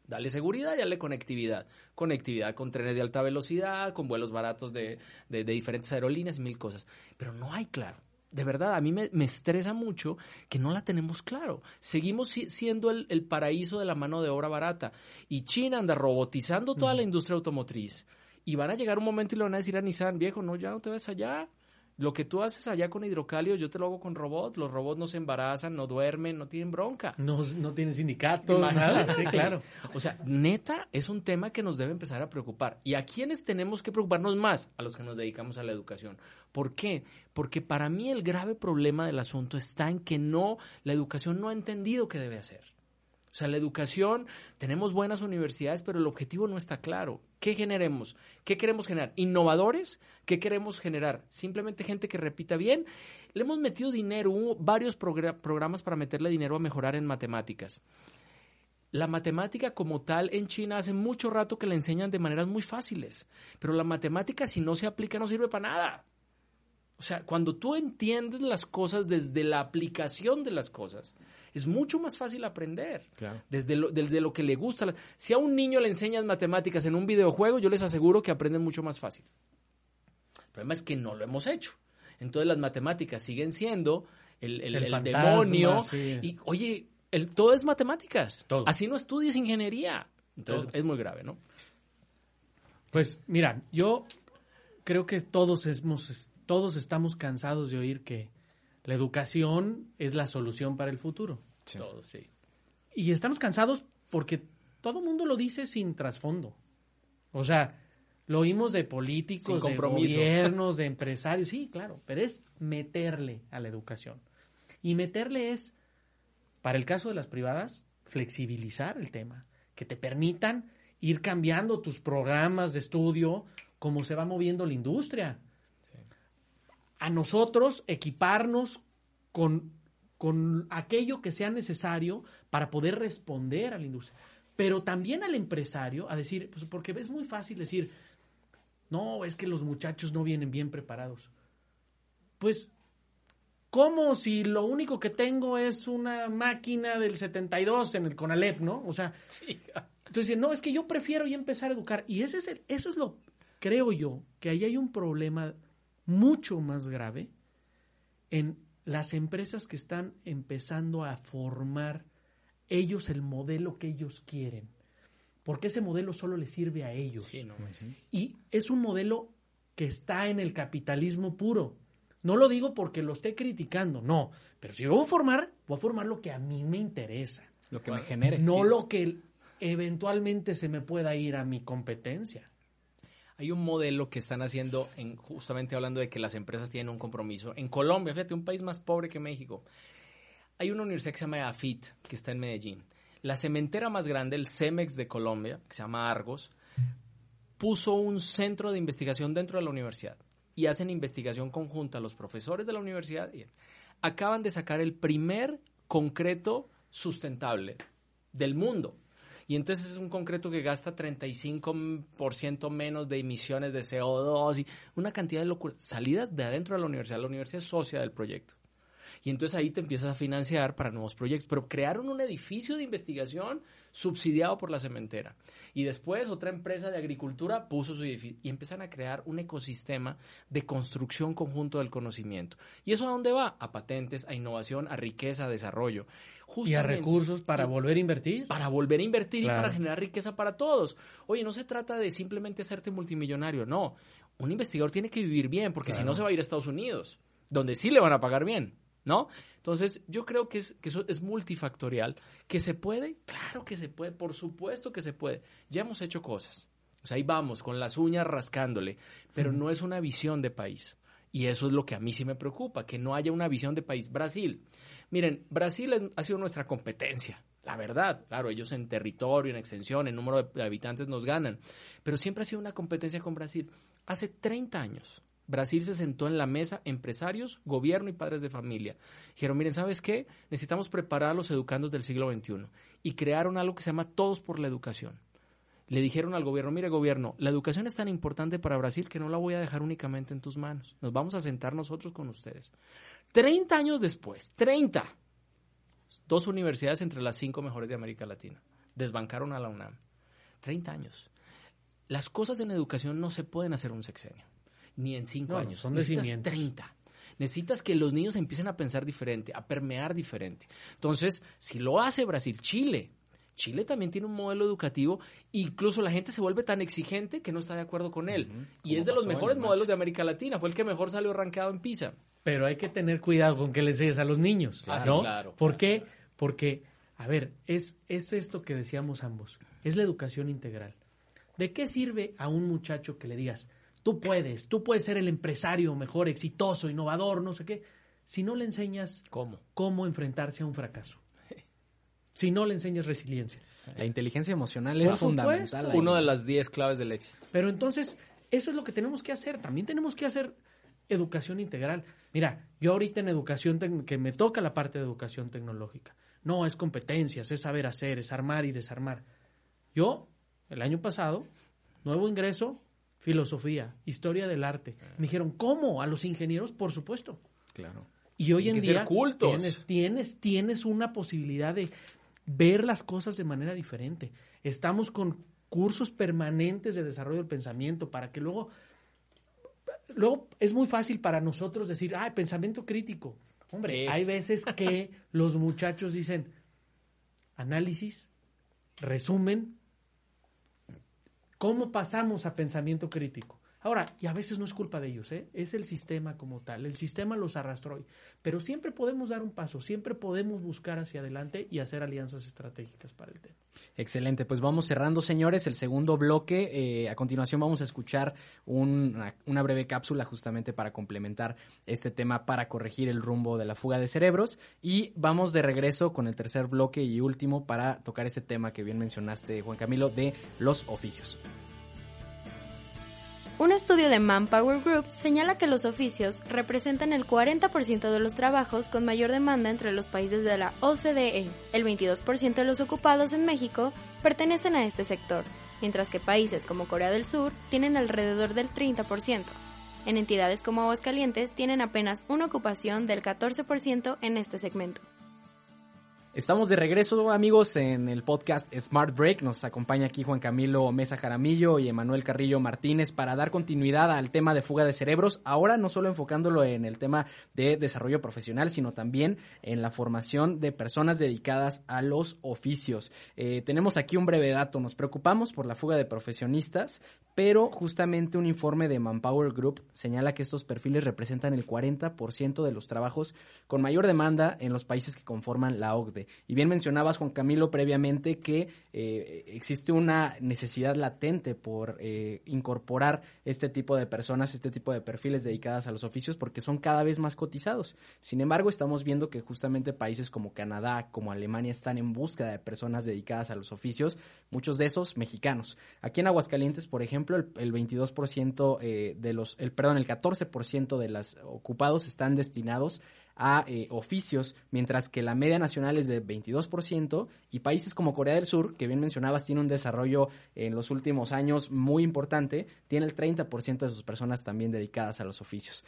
Dale seguridad y dale conectividad. Conectividad con trenes de alta velocidad, con vuelos baratos de, diferentes aerolíneas y mil cosas. Pero no hay claro. De verdad, a mí me, estresa mucho que no la tenemos claro. Seguimos siendo el, paraíso de la mano de obra barata. Y China anda robotizando toda la industria automotriz. Y van a llegar un momento y le van a decir a Nissan, viejo, no, ya no te ves allá. Lo que tú haces allá con hidrocálidos, yo te lo hago con robots. Los robots no se embarazan, no duermen, no tienen bronca. No, no tienen sindicatos, nada. Sí, claro. O sea, neta, es un tema que nos debe empezar a preocupar. ¿Y a quiénes tenemos que preocuparnos más? A los que nos dedicamos a la educación. ¿Por qué? Porque para mí el grave problema del asunto está en que no, la educación no ha entendido qué debe hacer. O sea, la educación, tenemos buenas universidades, pero el objetivo no está claro. ¿Qué generemos? ¿Qué queremos generar? ¿Innovadores? ¿Qué queremos generar? ¿Simplemente gente que repita bien? Le hemos metido dinero, hubo varios programas para meterle dinero a mejorar en matemáticas. La matemática como tal en China hace mucho rato que la enseñan de maneras muy fáciles, pero la matemática si no se aplica no sirve para nada. O sea, cuando tú entiendes las cosas desde la aplicación de las cosas, es mucho más fácil aprender. Desde, lo, desde lo que le gusta. Si a un niño le enseñas matemáticas en un videojuego, yo les aseguro que aprenden mucho más fácil. El problema es que no lo hemos hecho. Entonces las matemáticas siguen siendo el, demonio. Y oye, todo es matemáticas. Así no estudies ingeniería. Entonces es muy grave, ¿no? Pues mira, yo creo que todos hemos, todos estamos cansados de oír que la educación es la solución para el futuro. Todos, sí. Y estamos cansados porque todo el mundo lo dice sin trasfondo. O sea, lo oímos de políticos, de gobiernos, de empresarios, sí, claro, pero es meterle a la educación. Y meterle es para el caso de las privadas, flexibilizar el tema, que te permitan ir cambiando tus programas de estudio como se va moviendo la industria. A nosotros equiparnos con, con aquello que sea necesario para poder responder a la industria. Pero también al empresario a decir, pues porque es muy fácil decir, no, es que los muchachos no vienen bien preparados. Pues ¿Cómo si lo único que tengo es una máquina del 72 en el Conalep, ¿no? O sea, entonces no, es que yo prefiero ya empezar a educar. Y ese es el, eso es lo, creo yo, que ahí hay un problema mucho más grave en las empresas que están empezando a formar ellos el modelo que ellos quieren. Porque ese modelo solo les sirve a ellos. Y es un modelo que está en el capitalismo puro. No lo digo porque lo esté criticando, no. Pero si yo voy a formar, voy a formar lo que a mí me interesa. Lo que me genere. No lo que eventualmente se me pueda ir a mi competencia. Hay un modelo que están haciendo, en, justamente hablando de que las empresas tienen un compromiso. En Colombia, fíjate, un país más pobre que México, hay una universidad que se llama AFIT, que está en Medellín. La cementera más grande, el CEMEX de Colombia, que se llama Argos, puso un centro de investigación dentro de la universidad y hacen investigación conjunta los profesores de la universidad. Y acaban de sacar el primer concreto sustentable del mundo. Y entonces es un concreto que gasta 35% menos de emisiones de CO2 y una cantidad de locuras. Salidas de adentro de la universidad. La universidad es socia del proyecto. Y entonces ahí te empiezas a financiar para nuevos proyectos. Pero crearon un edificio de investigación subsidiado por la cementera. Y después otra empresa de agricultura puso su edificio y empiezan a crear un ecosistema de construcción conjunto del conocimiento. ¿Y eso a dónde va? A patentes, a innovación, a riqueza, a desarrollo. Y a recursos para volver a invertir. Para volver a invertir y para generar riqueza para todos. Oye, no se trata de simplemente hacerte multimillonario, no. Un investigador tiene que vivir bien, porque si no se va a ir a Estados Unidos, donde sí le van a pagar bien. ¿no? Entonces, yo creo que, es, que eso es multifactorial. ¿Que se puede? Claro que se puede, por supuesto que se puede. Ya hemos hecho cosas. O sea, ahí vamos, con las uñas rascándole, pero no es una visión de país. Y eso es lo que a mí sí me preocupa, que no haya una visión de país. Brasil. Miren, Brasil ha sido nuestra competencia. La verdad, claro, ellos en territorio, en extensión, en número de habitantes nos ganan, pero siempre ha sido una competencia con Brasil. Hace 30 años, Brasil se sentó en la mesa empresarios, gobierno y padres de familia. Dijeron, miren, ¿sabes qué? Necesitamos preparar a los educandos del siglo XXI. Y crearon algo que se llama Todos por la Educación. Le dijeron al gobierno, mire gobierno, la educación es tan importante para Brasil que no la voy a dejar únicamente en tus manos. Nos vamos a sentar nosotros con ustedes. Treinta años después, treinta, dos universidades entre las cinco mejores de América Latina. Desbancaron a la UNAM. Treinta años. Las cosas en educación no se pueden hacer un sexenio ni en cinco años. Son Necesitas 30. Necesitas que los niños empiecen a pensar diferente, a permear diferente. Entonces, si lo hace Brasil, Chile, Chile también tiene un modelo educativo, incluso la gente se vuelve tan exigente que no está de acuerdo con él. Y es de los mejores modelos de América Latina, fue el que mejor salió arrancado en PISA. Pero hay que tener cuidado con qué le enseñas a los niños, ¿no? claro, ¿Por qué? Porque, a ver, es, es esto que decíamos ambos, es la educación integral. ¿De qué sirve a un muchacho que le digas, Tú puedes, tú puedes ser el empresario mejor, exitoso, innovador, no sé qué, si no le enseñas cómo, cómo enfrentarse a un fracaso. Si no le enseñas resiliencia. La inteligencia emocional es fundamental. Una de las 10 claves del éxito. Pero entonces, eso es lo que tenemos que hacer. También tenemos que hacer educación integral. Mira, yo ahorita en educación, que me toca la parte de educación tecnológica, No, es competencias, es saber hacer, es armar y desarmar. Yo, el año pasado, nuevo ingreso, filosofía, historia del arte. Me dijeron, ¿cómo? ¿A los ingenieros? Por supuesto. Claro. Y hoy Tienen en día cultos. Tienes, tienes, tienes una posibilidad de ver las cosas de manera diferente. Estamos con cursos permanentes de desarrollo del pensamiento para que luego, luego es muy fácil para nosotros decir, ah, pensamiento crítico. Hombre, hay veces que los muchachos dicen análisis, resumen, ¿cómo pasamos a pensamiento crítico? Ahora, y a veces no es culpa de ellos, ¿eh? es el sistema como tal. El sistema los arrastró hoy. Pero siempre podemos dar un paso, siempre podemos buscar hacia adelante y hacer alianzas estratégicas para el tema. Excelente, pues vamos cerrando, señores, el segundo bloque. Eh, a continuación vamos a escuchar una, breve cápsula justamente para complementar este tema, para corregir el rumbo de la fuga de cerebros. Y vamos de regreso con el tercer bloque y último para tocar ese tema que bien mencionaste, Juan Camilo, de los oficios. Un estudio de Manpower Group señala que los oficios representan el 40% de los trabajos con mayor demanda entre los países de la OCDE. El 22% de los ocupados en México pertenecen a este sector, mientras que países como Corea del Sur tienen alrededor del 30%. En entidades como Aguascalientes tienen apenas una ocupación del 14% en este segmento. Estamos de regreso, amigos, en el podcast Smart Break. Nos acompaña aquí Juan Camilo Mesa Jaramillo y Emanuel Carrillo Martínez para dar continuidad al tema de fuga de cerebros. Ahora no solo enfocándolo en el tema de desarrollo profesional, sino también en la formación de personas dedicadas a los oficios. Eh, tenemos aquí un breve dato. Nos preocupamos por la fuga de profesionistas, pero justamente un informe de Manpower Group señala que estos perfiles representan el 40% de los trabajos con mayor demanda en los países que conforman la OCDE. Y bien mencionabas, Juan Camilo, previamente que eh, existe una necesidad latente por eh, incorporar este tipo de personas, este tipo de perfiles dedicadas a los oficios, porque son cada vez más cotizados. Sin embargo, estamos viendo que justamente países como Canadá, como Alemania, están en búsqueda de personas dedicadas a los oficios, muchos de esos mexicanos. Aquí en Aguascalientes, por ejemplo, el, el 22% eh, de los, el, perdón, el 14% de los ocupados están destinados a eh, oficios, mientras que la media nacional es de 22% y países como Corea del Sur, que bien mencionabas, tiene un desarrollo en los últimos años muy importante, tiene el 30% de sus personas también dedicadas a los oficios.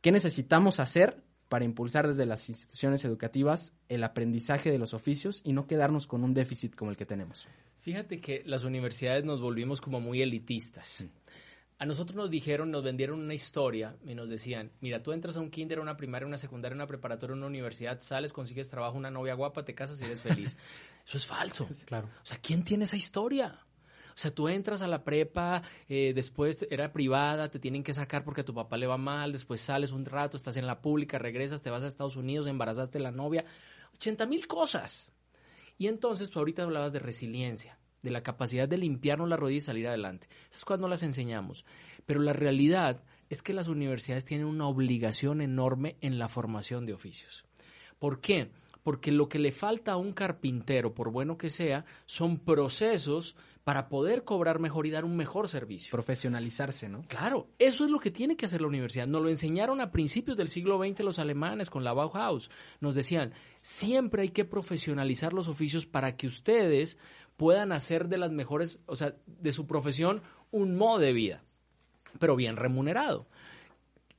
¿Qué necesitamos hacer para impulsar desde las instituciones educativas el aprendizaje de los oficios y no quedarnos con un déficit como el que tenemos? Fíjate que las universidades nos volvimos como muy elitistas. A nosotros nos dijeron, nos vendieron una historia y nos decían, mira, tú entras a un kinder, una primaria, una secundaria, una preparatoria, una universidad, sales, consigues trabajo, una novia guapa, te casas y eres feliz. Eso es falso. Claro. O sea, ¿quién tiene esa historia? O sea, tú entras a la prepa, eh, después era privada, te tienen que sacar porque a tu papá le va mal, después sales un rato, estás en la pública, regresas, te vas a Estados Unidos, embarazaste a la novia, 80 mil cosas. Y entonces tú ahorita hablabas de resiliencia, de la capacidad de limpiarnos la rodilla y salir adelante. Esas cosas no las enseñamos. Pero la realidad es que las universidades tienen una obligación enorme en la formación de oficios. ¿Por qué? Porque lo que le falta a un carpintero, por bueno que sea, son procesos para poder cobrar mejor y dar un mejor servicio. Profesionalizarse, ¿no? Claro, eso es lo que tiene que hacer la universidad. Nos lo enseñaron a principios del siglo XX los alemanes con la Bauhaus. Nos decían, siempre hay que profesionalizar los oficios para que ustedes puedan hacer de las mejores, o sea, de su profesión un modo de vida, pero bien remunerado.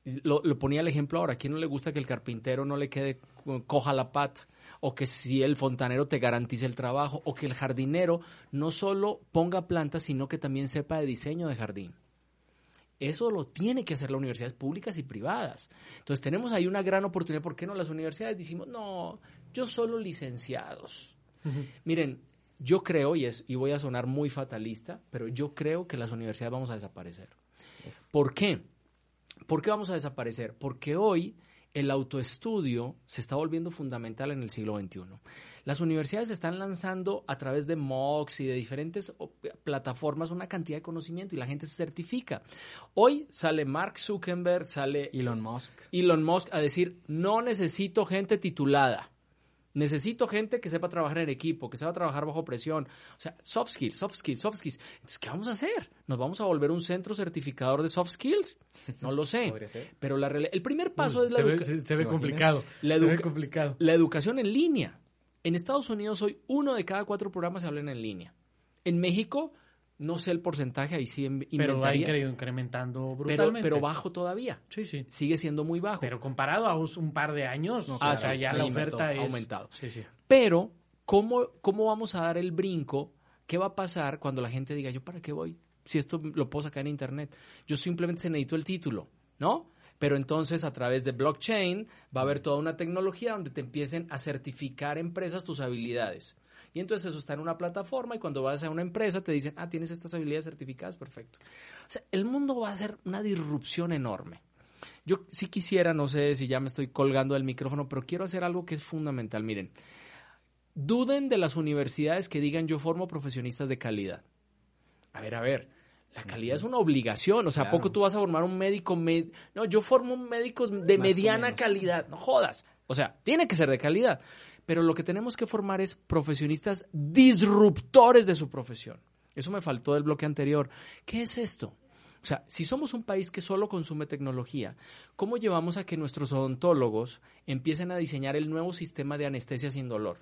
Lo, lo ponía el ejemplo ahora, ¿a quién no le gusta que el carpintero no le quede coja la pata? O que si el fontanero te garantice el trabajo, o que el jardinero no solo ponga plantas, sino que también sepa de diseño de jardín. Eso lo tiene que hacer las universidades públicas y privadas. Entonces tenemos ahí una gran oportunidad. ¿Por qué no las universidades decimos, no, yo solo licenciados? Miren, yo creo, y, es, y voy a sonar muy fatalista, pero yo creo que las universidades vamos a desaparecer. ¿Por qué? ¿Por qué vamos a desaparecer? Porque hoy el autoestudio se está volviendo fundamental en el siglo XXI. Las universidades están lanzando a través de MOOCs y de diferentes plataformas una cantidad de conocimiento y la gente se certifica. Hoy sale Mark Zuckerberg, sale Elon Musk. Elon Musk a decir, no necesito gente titulada. Necesito gente que sepa trabajar en equipo, que sepa trabajar bajo presión. O sea, soft skills, soft skills, soft skills. Entonces, ¿qué vamos a hacer? ¿Nos vamos a volver un centro certificador de soft skills? No lo sé. Pero la el primer paso es la se ve, educa- se, se ve ¿Te complicado. La se ve complicado. la educación en línea. En Estados Unidos hoy uno de cada cuatro programas se hablan en línea. En México, no sé el porcentaje, ahí sí Pero ha ido incrementando brutalmente. pero bajo todavía. Sí, sí. Sigue siendo muy bajo. Pero comparado a un par de años, No, o sea, ya la oferta es... aumentado. Sí, sí. Pero, ¿cómo, ¿cómo vamos a dar el brinco? ¿Qué va a pasar cuando la gente diga, yo para qué voy? Si esto lo puedo sacar en internet. Yo simplemente se necesito el título, ¿no? Pero entonces a través de blockchain va a haber toda una tecnología donde te empiecen a certificar empresas tus habilidades. Y entonces eso está en una plataforma y cuando vas a una empresa te dicen, ah, tienes estas habilidades certificadas, perfecto. O sea, el mundo va a ser una disrupción enorme. Yo sí quisiera, no sé si ya me estoy colgando del micrófono, pero quiero hacer algo que es fundamental. Miren, duden de las universidades que digan yo formo profesionistas de calidad. A ver, a ver, la calidad es una obligación. O sea, ¿a poco tú vas a formar un médico? med- no, yo formo médicos de Más o mediana calidad. No jodas. O sea, tiene que ser de calidad. Pero lo que tenemos que formar es profesionistas disruptores de su profesión. Eso me faltó del bloque anterior. ¿Qué es esto? O sea, si somos un país que solo consume tecnología, ¿cómo llevamos a que nuestros odontólogos empiecen a diseñar el nuevo sistema de anestesia sin dolor?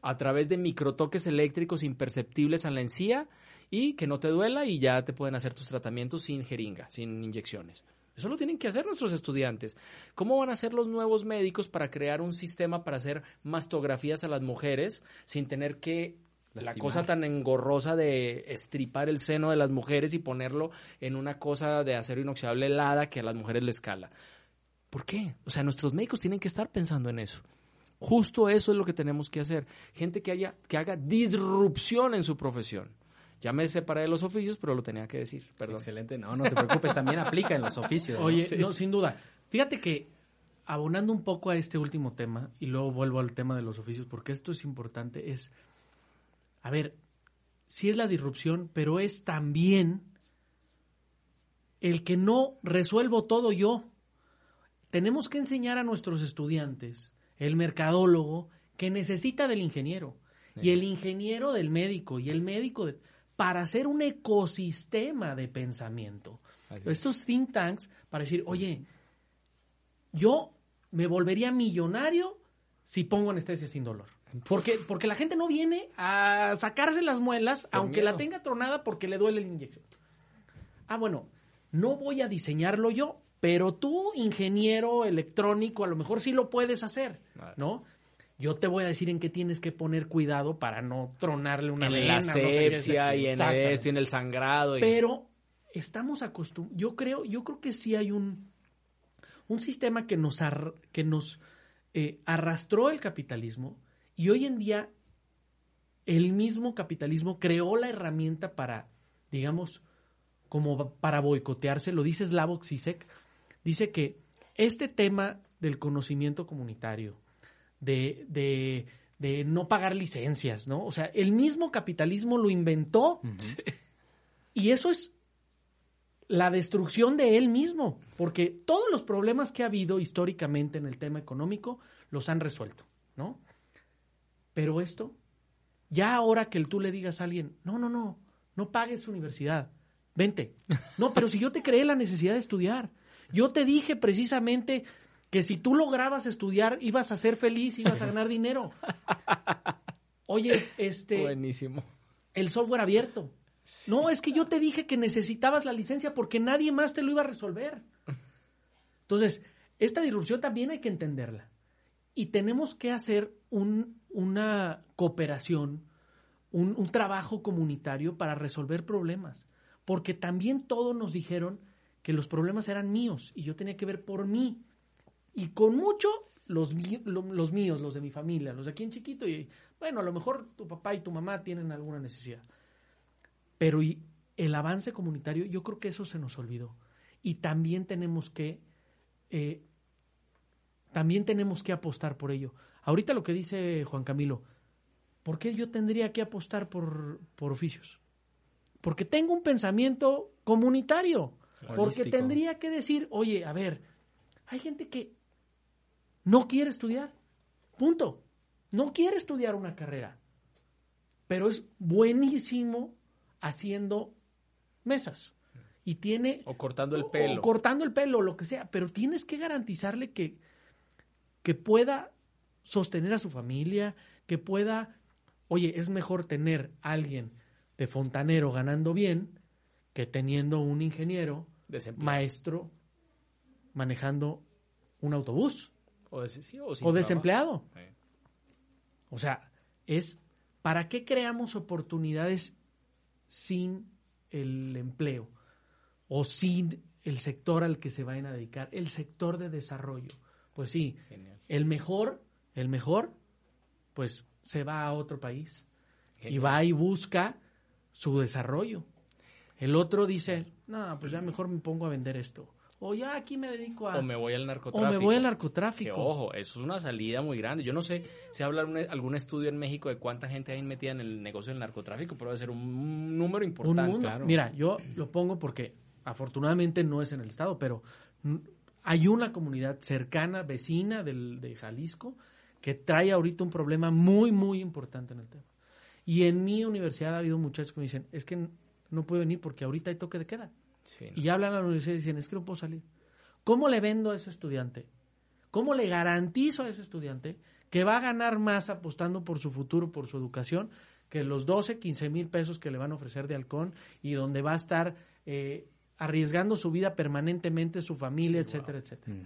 A través de microtoques eléctricos imperceptibles a la encía y que no te duela y ya te pueden hacer tus tratamientos sin jeringa, sin inyecciones. Eso lo tienen que hacer nuestros estudiantes. ¿Cómo van a hacer los nuevos médicos para crear un sistema para hacer mastografías a las mujeres sin tener que la cosa tan engorrosa de estripar el seno de las mujeres y ponerlo en una cosa de acero inoxidable helada que a las mujeres les cala? ¿Por qué? O sea, nuestros médicos tienen que estar pensando en eso. Justo eso es lo que tenemos que hacer. Gente que, haya, que haga disrupción en su profesión. Ya me separé de los oficios, pero lo tenía que decir. Perdón. Excelente, no, no te preocupes, también aplica en los oficios. ¿no? Oye, Sí. no, sin duda. Fíjate que abonando un poco a este último tema, y luego vuelvo al tema de los oficios, porque esto es importante, es, a ver, sí es la disrupción, pero es también el que no resuelvo todo yo. Tenemos que enseñar a nuestros estudiantes, el mercadólogo, que necesita del ingeniero, y el ingeniero del médico, y el médico de- para hacer un ecosistema de pensamiento. Así es. Estos think tanks para decir, oye, yo me volvería millonario si pongo anestesia sin dolor. Porque, porque la gente no viene a sacarse las muelas, aunque la tenga tronada porque le duele la inyección. Ah, bueno, no voy a diseñarlo yo, pero tú, ingeniero electrónico, a lo mejor sí lo puedes hacer. ¿no? Yo te voy a decir en qué tienes que poner cuidado para no tronarle una en vena. la no sé qué. asepsia y en esto y en el sangrado. y- Pero estamos acostumbrados. Yo creo, yo creo que sí hay un, un sistema que nos, ar- que nos eh, arrastró el capitalismo y hoy en día el mismo capitalismo creó la herramienta para, digamos, como para boicotearse. Lo dice Slavoj Zizek. Dice que este tema del conocimiento comunitario, de, de, de no pagar licencias, ¿no? O sea, el mismo capitalismo lo inventó y eso es la destrucción de él mismo, porque todos los problemas que ha habido históricamente en el tema económico los han resuelto, ¿no? Pero esto, ya ahora que tú le digas a alguien, no, no, no, no pagues universidad, vente. No, pero si yo te creé la necesidad de estudiar, yo te dije precisamente que si tú lograbas estudiar ibas a ser feliz, ibas a ganar dinero. Oye, este, Buenísimo. el software abierto. No, es que yo te dije que necesitabas la licencia porque nadie más te lo iba a resolver. Entonces, esta disrupción también hay que entenderla. Y tenemos que hacer un- una cooperación, un, un trabajo comunitario para resolver problemas. Porque también todos nos dijeron que los problemas eran míos y yo tenía que ver por mí. Y con mucho los, los míos, los de mi familia, los de aquí en chiquito. Y bueno, a lo mejor tu papá y tu mamá tienen alguna necesidad. Pero y el avance comunitario, yo creo que eso se nos olvidó. Y también tenemos que, eh, también tenemos que apostar por ello. Ahorita lo que dice Juan Camilo, ¿por qué yo tendría que apostar por, por oficios? Porque tengo un pensamiento comunitario. Porque tendría que decir, oye, a ver, hay gente que no quiere estudiar. Punto. No quiere estudiar una carrera. Pero es buenísimo haciendo mesas. Y tiene. O cortando el pelo. O cortando el pelo, lo que sea. Pero tienes que garantizarle que, que pueda sostener a su familia, que pueda, oye, es mejor tener a alguien de fontanero ganando bien que teniendo un ingeniero, maestro, manejando un autobús O, des- sí, o sin o desempleado. O sea, es ¿para qué creamos oportunidades sin el empleo o sin el sector al que se vayan a dedicar, el sector de desarrollo? Pues sí, Genial. el mejor, el mejor, pues se va a otro país y va y busca su desarrollo. El otro dice, no, pues ya mejor me pongo a vender esto. O ya aquí me dedico a... O me voy al o narcotráfico. me voy al Que, narcotráfico. ojo, eso es una salida muy grande. Yo no sé si habla algún, algún estudio en México de cuánta gente hay metida en el negocio del narcotráfico, pero debe ser un número un importante. Mira, yo lo pongo porque afortunadamente no es en el estado, pero hay una comunidad cercana, vecina del, de Jalisco, que trae ahorita un problema muy, muy importante en el tema. Y en mi universidad ha habido muchachos que me dicen, es que no puedo venir porque ahorita hay toque de queda. Sí, no. Y hablan a la universidad y dicen, es que no puedo salir. ¿Cómo le vendo a ese estudiante? ¿Cómo le garantizo a ese estudiante que va a ganar más apostando por su futuro, por su educación, que los 12, 15 mil pesos que le van a ofrecer de halcón y donde va a estar eh, arriesgando su vida permanentemente, su familia, etcétera, etcétera?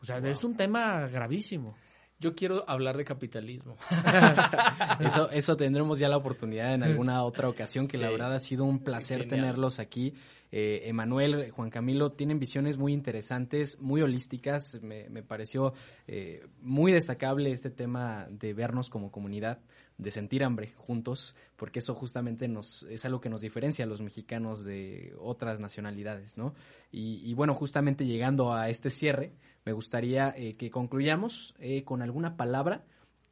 O sea, es un tema gravísimo. Yo quiero hablar de capitalismo. Eso, eso tendremos ya la oportunidad en alguna otra ocasión, que la verdad ha sido un placer tenerlos aquí. Eh, Emanuel, Juan Camilo, tienen visiones muy interesantes, muy holísticas. Me, me pareció eh, muy destacable este tema de vernos como comunidad, de sentir hambre juntos, porque eso justamente nos es algo que nos diferencia a los mexicanos de otras nacionalidades, ¿no? Y, y bueno, justamente llegando a este cierre, me gustaría eh, que concluyamos eh, con alguna palabra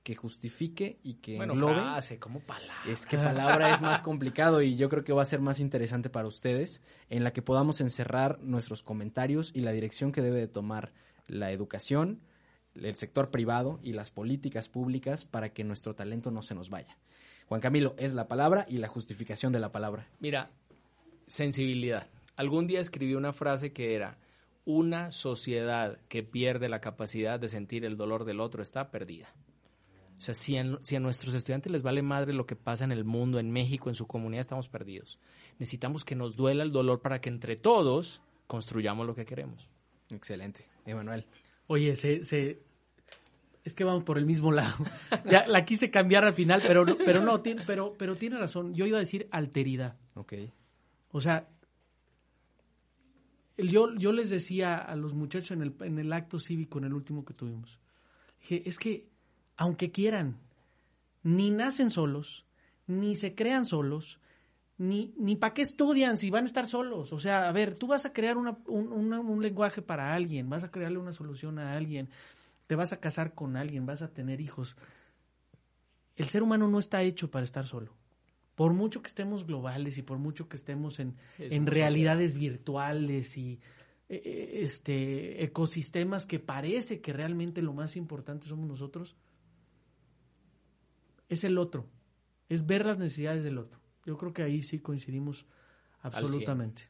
que justifique y que bueno, englobe frase, como palabra. es que palabra es más complicado y yo creo que va a ser más interesante para ustedes, en la que podamos encerrar nuestros comentarios y la dirección que debe de tomar la educación, el sector privado y las políticas públicas para que nuestro talento no se nos vaya. Juan Camilo, es la palabra y la justificación de la palabra. Mira, sensibilidad. Algún día escribí una frase que era, una sociedad que pierde la capacidad de sentir el dolor del otro está perdida. O sea, si, en- si a nuestros estudiantes les vale madre lo que pasa en el mundo, en México, en su comunidad, estamos perdidos. Necesitamos que nos duela el dolor para que entre todos construyamos lo que queremos. Excelente. Emanuel. Oye, se, se- es que vamos por el mismo lado. Ya la quise cambiar al final, pero no, pero no, tiene, pero, pero tiene razón. Yo iba a decir alteridad. Ok. O sea, yo, yo les decía a los muchachos en el, en el acto cívico, en el último que tuvimos, dije, es que aunque quieran, ni nacen solos, ni se crean solos, ni, ni para qué estudian si van a estar solos. O sea, a ver, tú vas a crear una- un, una- un lenguaje para alguien, vas a crearle una solución a alguien, te vas a casar con alguien, vas a tener hijos. El ser humano no está hecho para estar solo. Por mucho que estemos globales y por mucho que estemos en, Es en realidades virtuales y eh, eh, este ecosistemas que parece que realmente lo más importante somos nosotros, es el otro, es ver las necesidades del otro. Yo creo que ahí sí coincidimos absolutamente.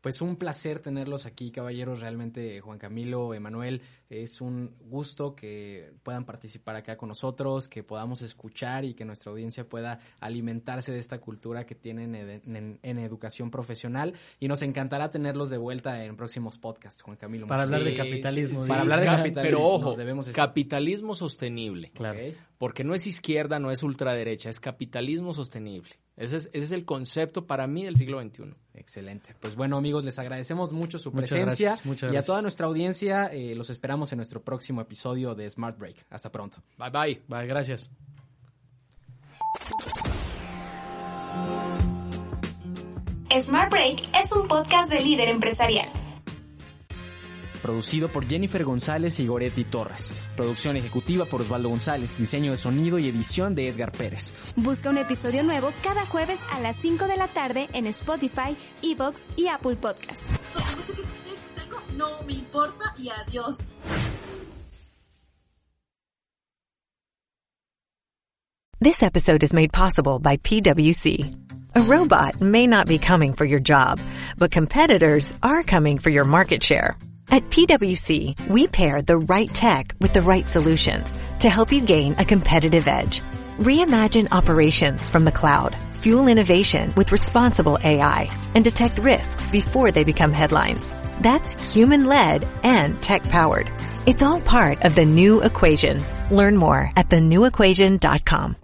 Pues un placer tenerlos aquí, caballeros. Realmente, Juan Camilo, Emanuel, es un gusto que puedan participar acá con nosotros, que podamos escuchar y que nuestra audiencia pueda alimentarse de esta cultura que tienen en, en- en educación profesional. Y nos encantará tenerlos de vuelta en próximos podcasts, Juan Camilo. Para hablar de capitalismo, sí. ¿sí? Para hablar de Ca- capitalismo. Pero ojo, debemos capitalismo sostenible. Claro. Porque no es izquierda, no es ultraderecha, es capitalismo sostenible. Ese es, ese es el concepto para mí del siglo XXI. Excelente. Pues bueno, amigos, les agradecemos mucho su Muchas presencia. gracias, muchas y a gracias. toda nuestra audiencia, eh, los esperamos en nuestro próximo episodio de Smart Break. Hasta pronto. Bye bye. Bye, gracias. Smart Break es un podcast de líder empresarial. Producido por Jennifer González y Goretti Torres. Producción ejecutiva por Osvaldo González. Diseño de sonido y edición de Edgar Pérez. Busca un episodio nuevo cada jueves a las 5 de la tarde en Spotify, Evox y Apple Podcast. Tengo, no me importa y adiós. This episode is made possible by PwC. A robot may not be coming for your job, but competitors are coming for your market share. At PwC, we pair the right tech with the right solutions to help you gain a competitive edge. Reimagine operations from the cloud, fuel innovation with responsible AI, and detect risks before they become headlines. That's human-led and tech-powered. It's all part of the new equation. Learn more at thenewequation.com.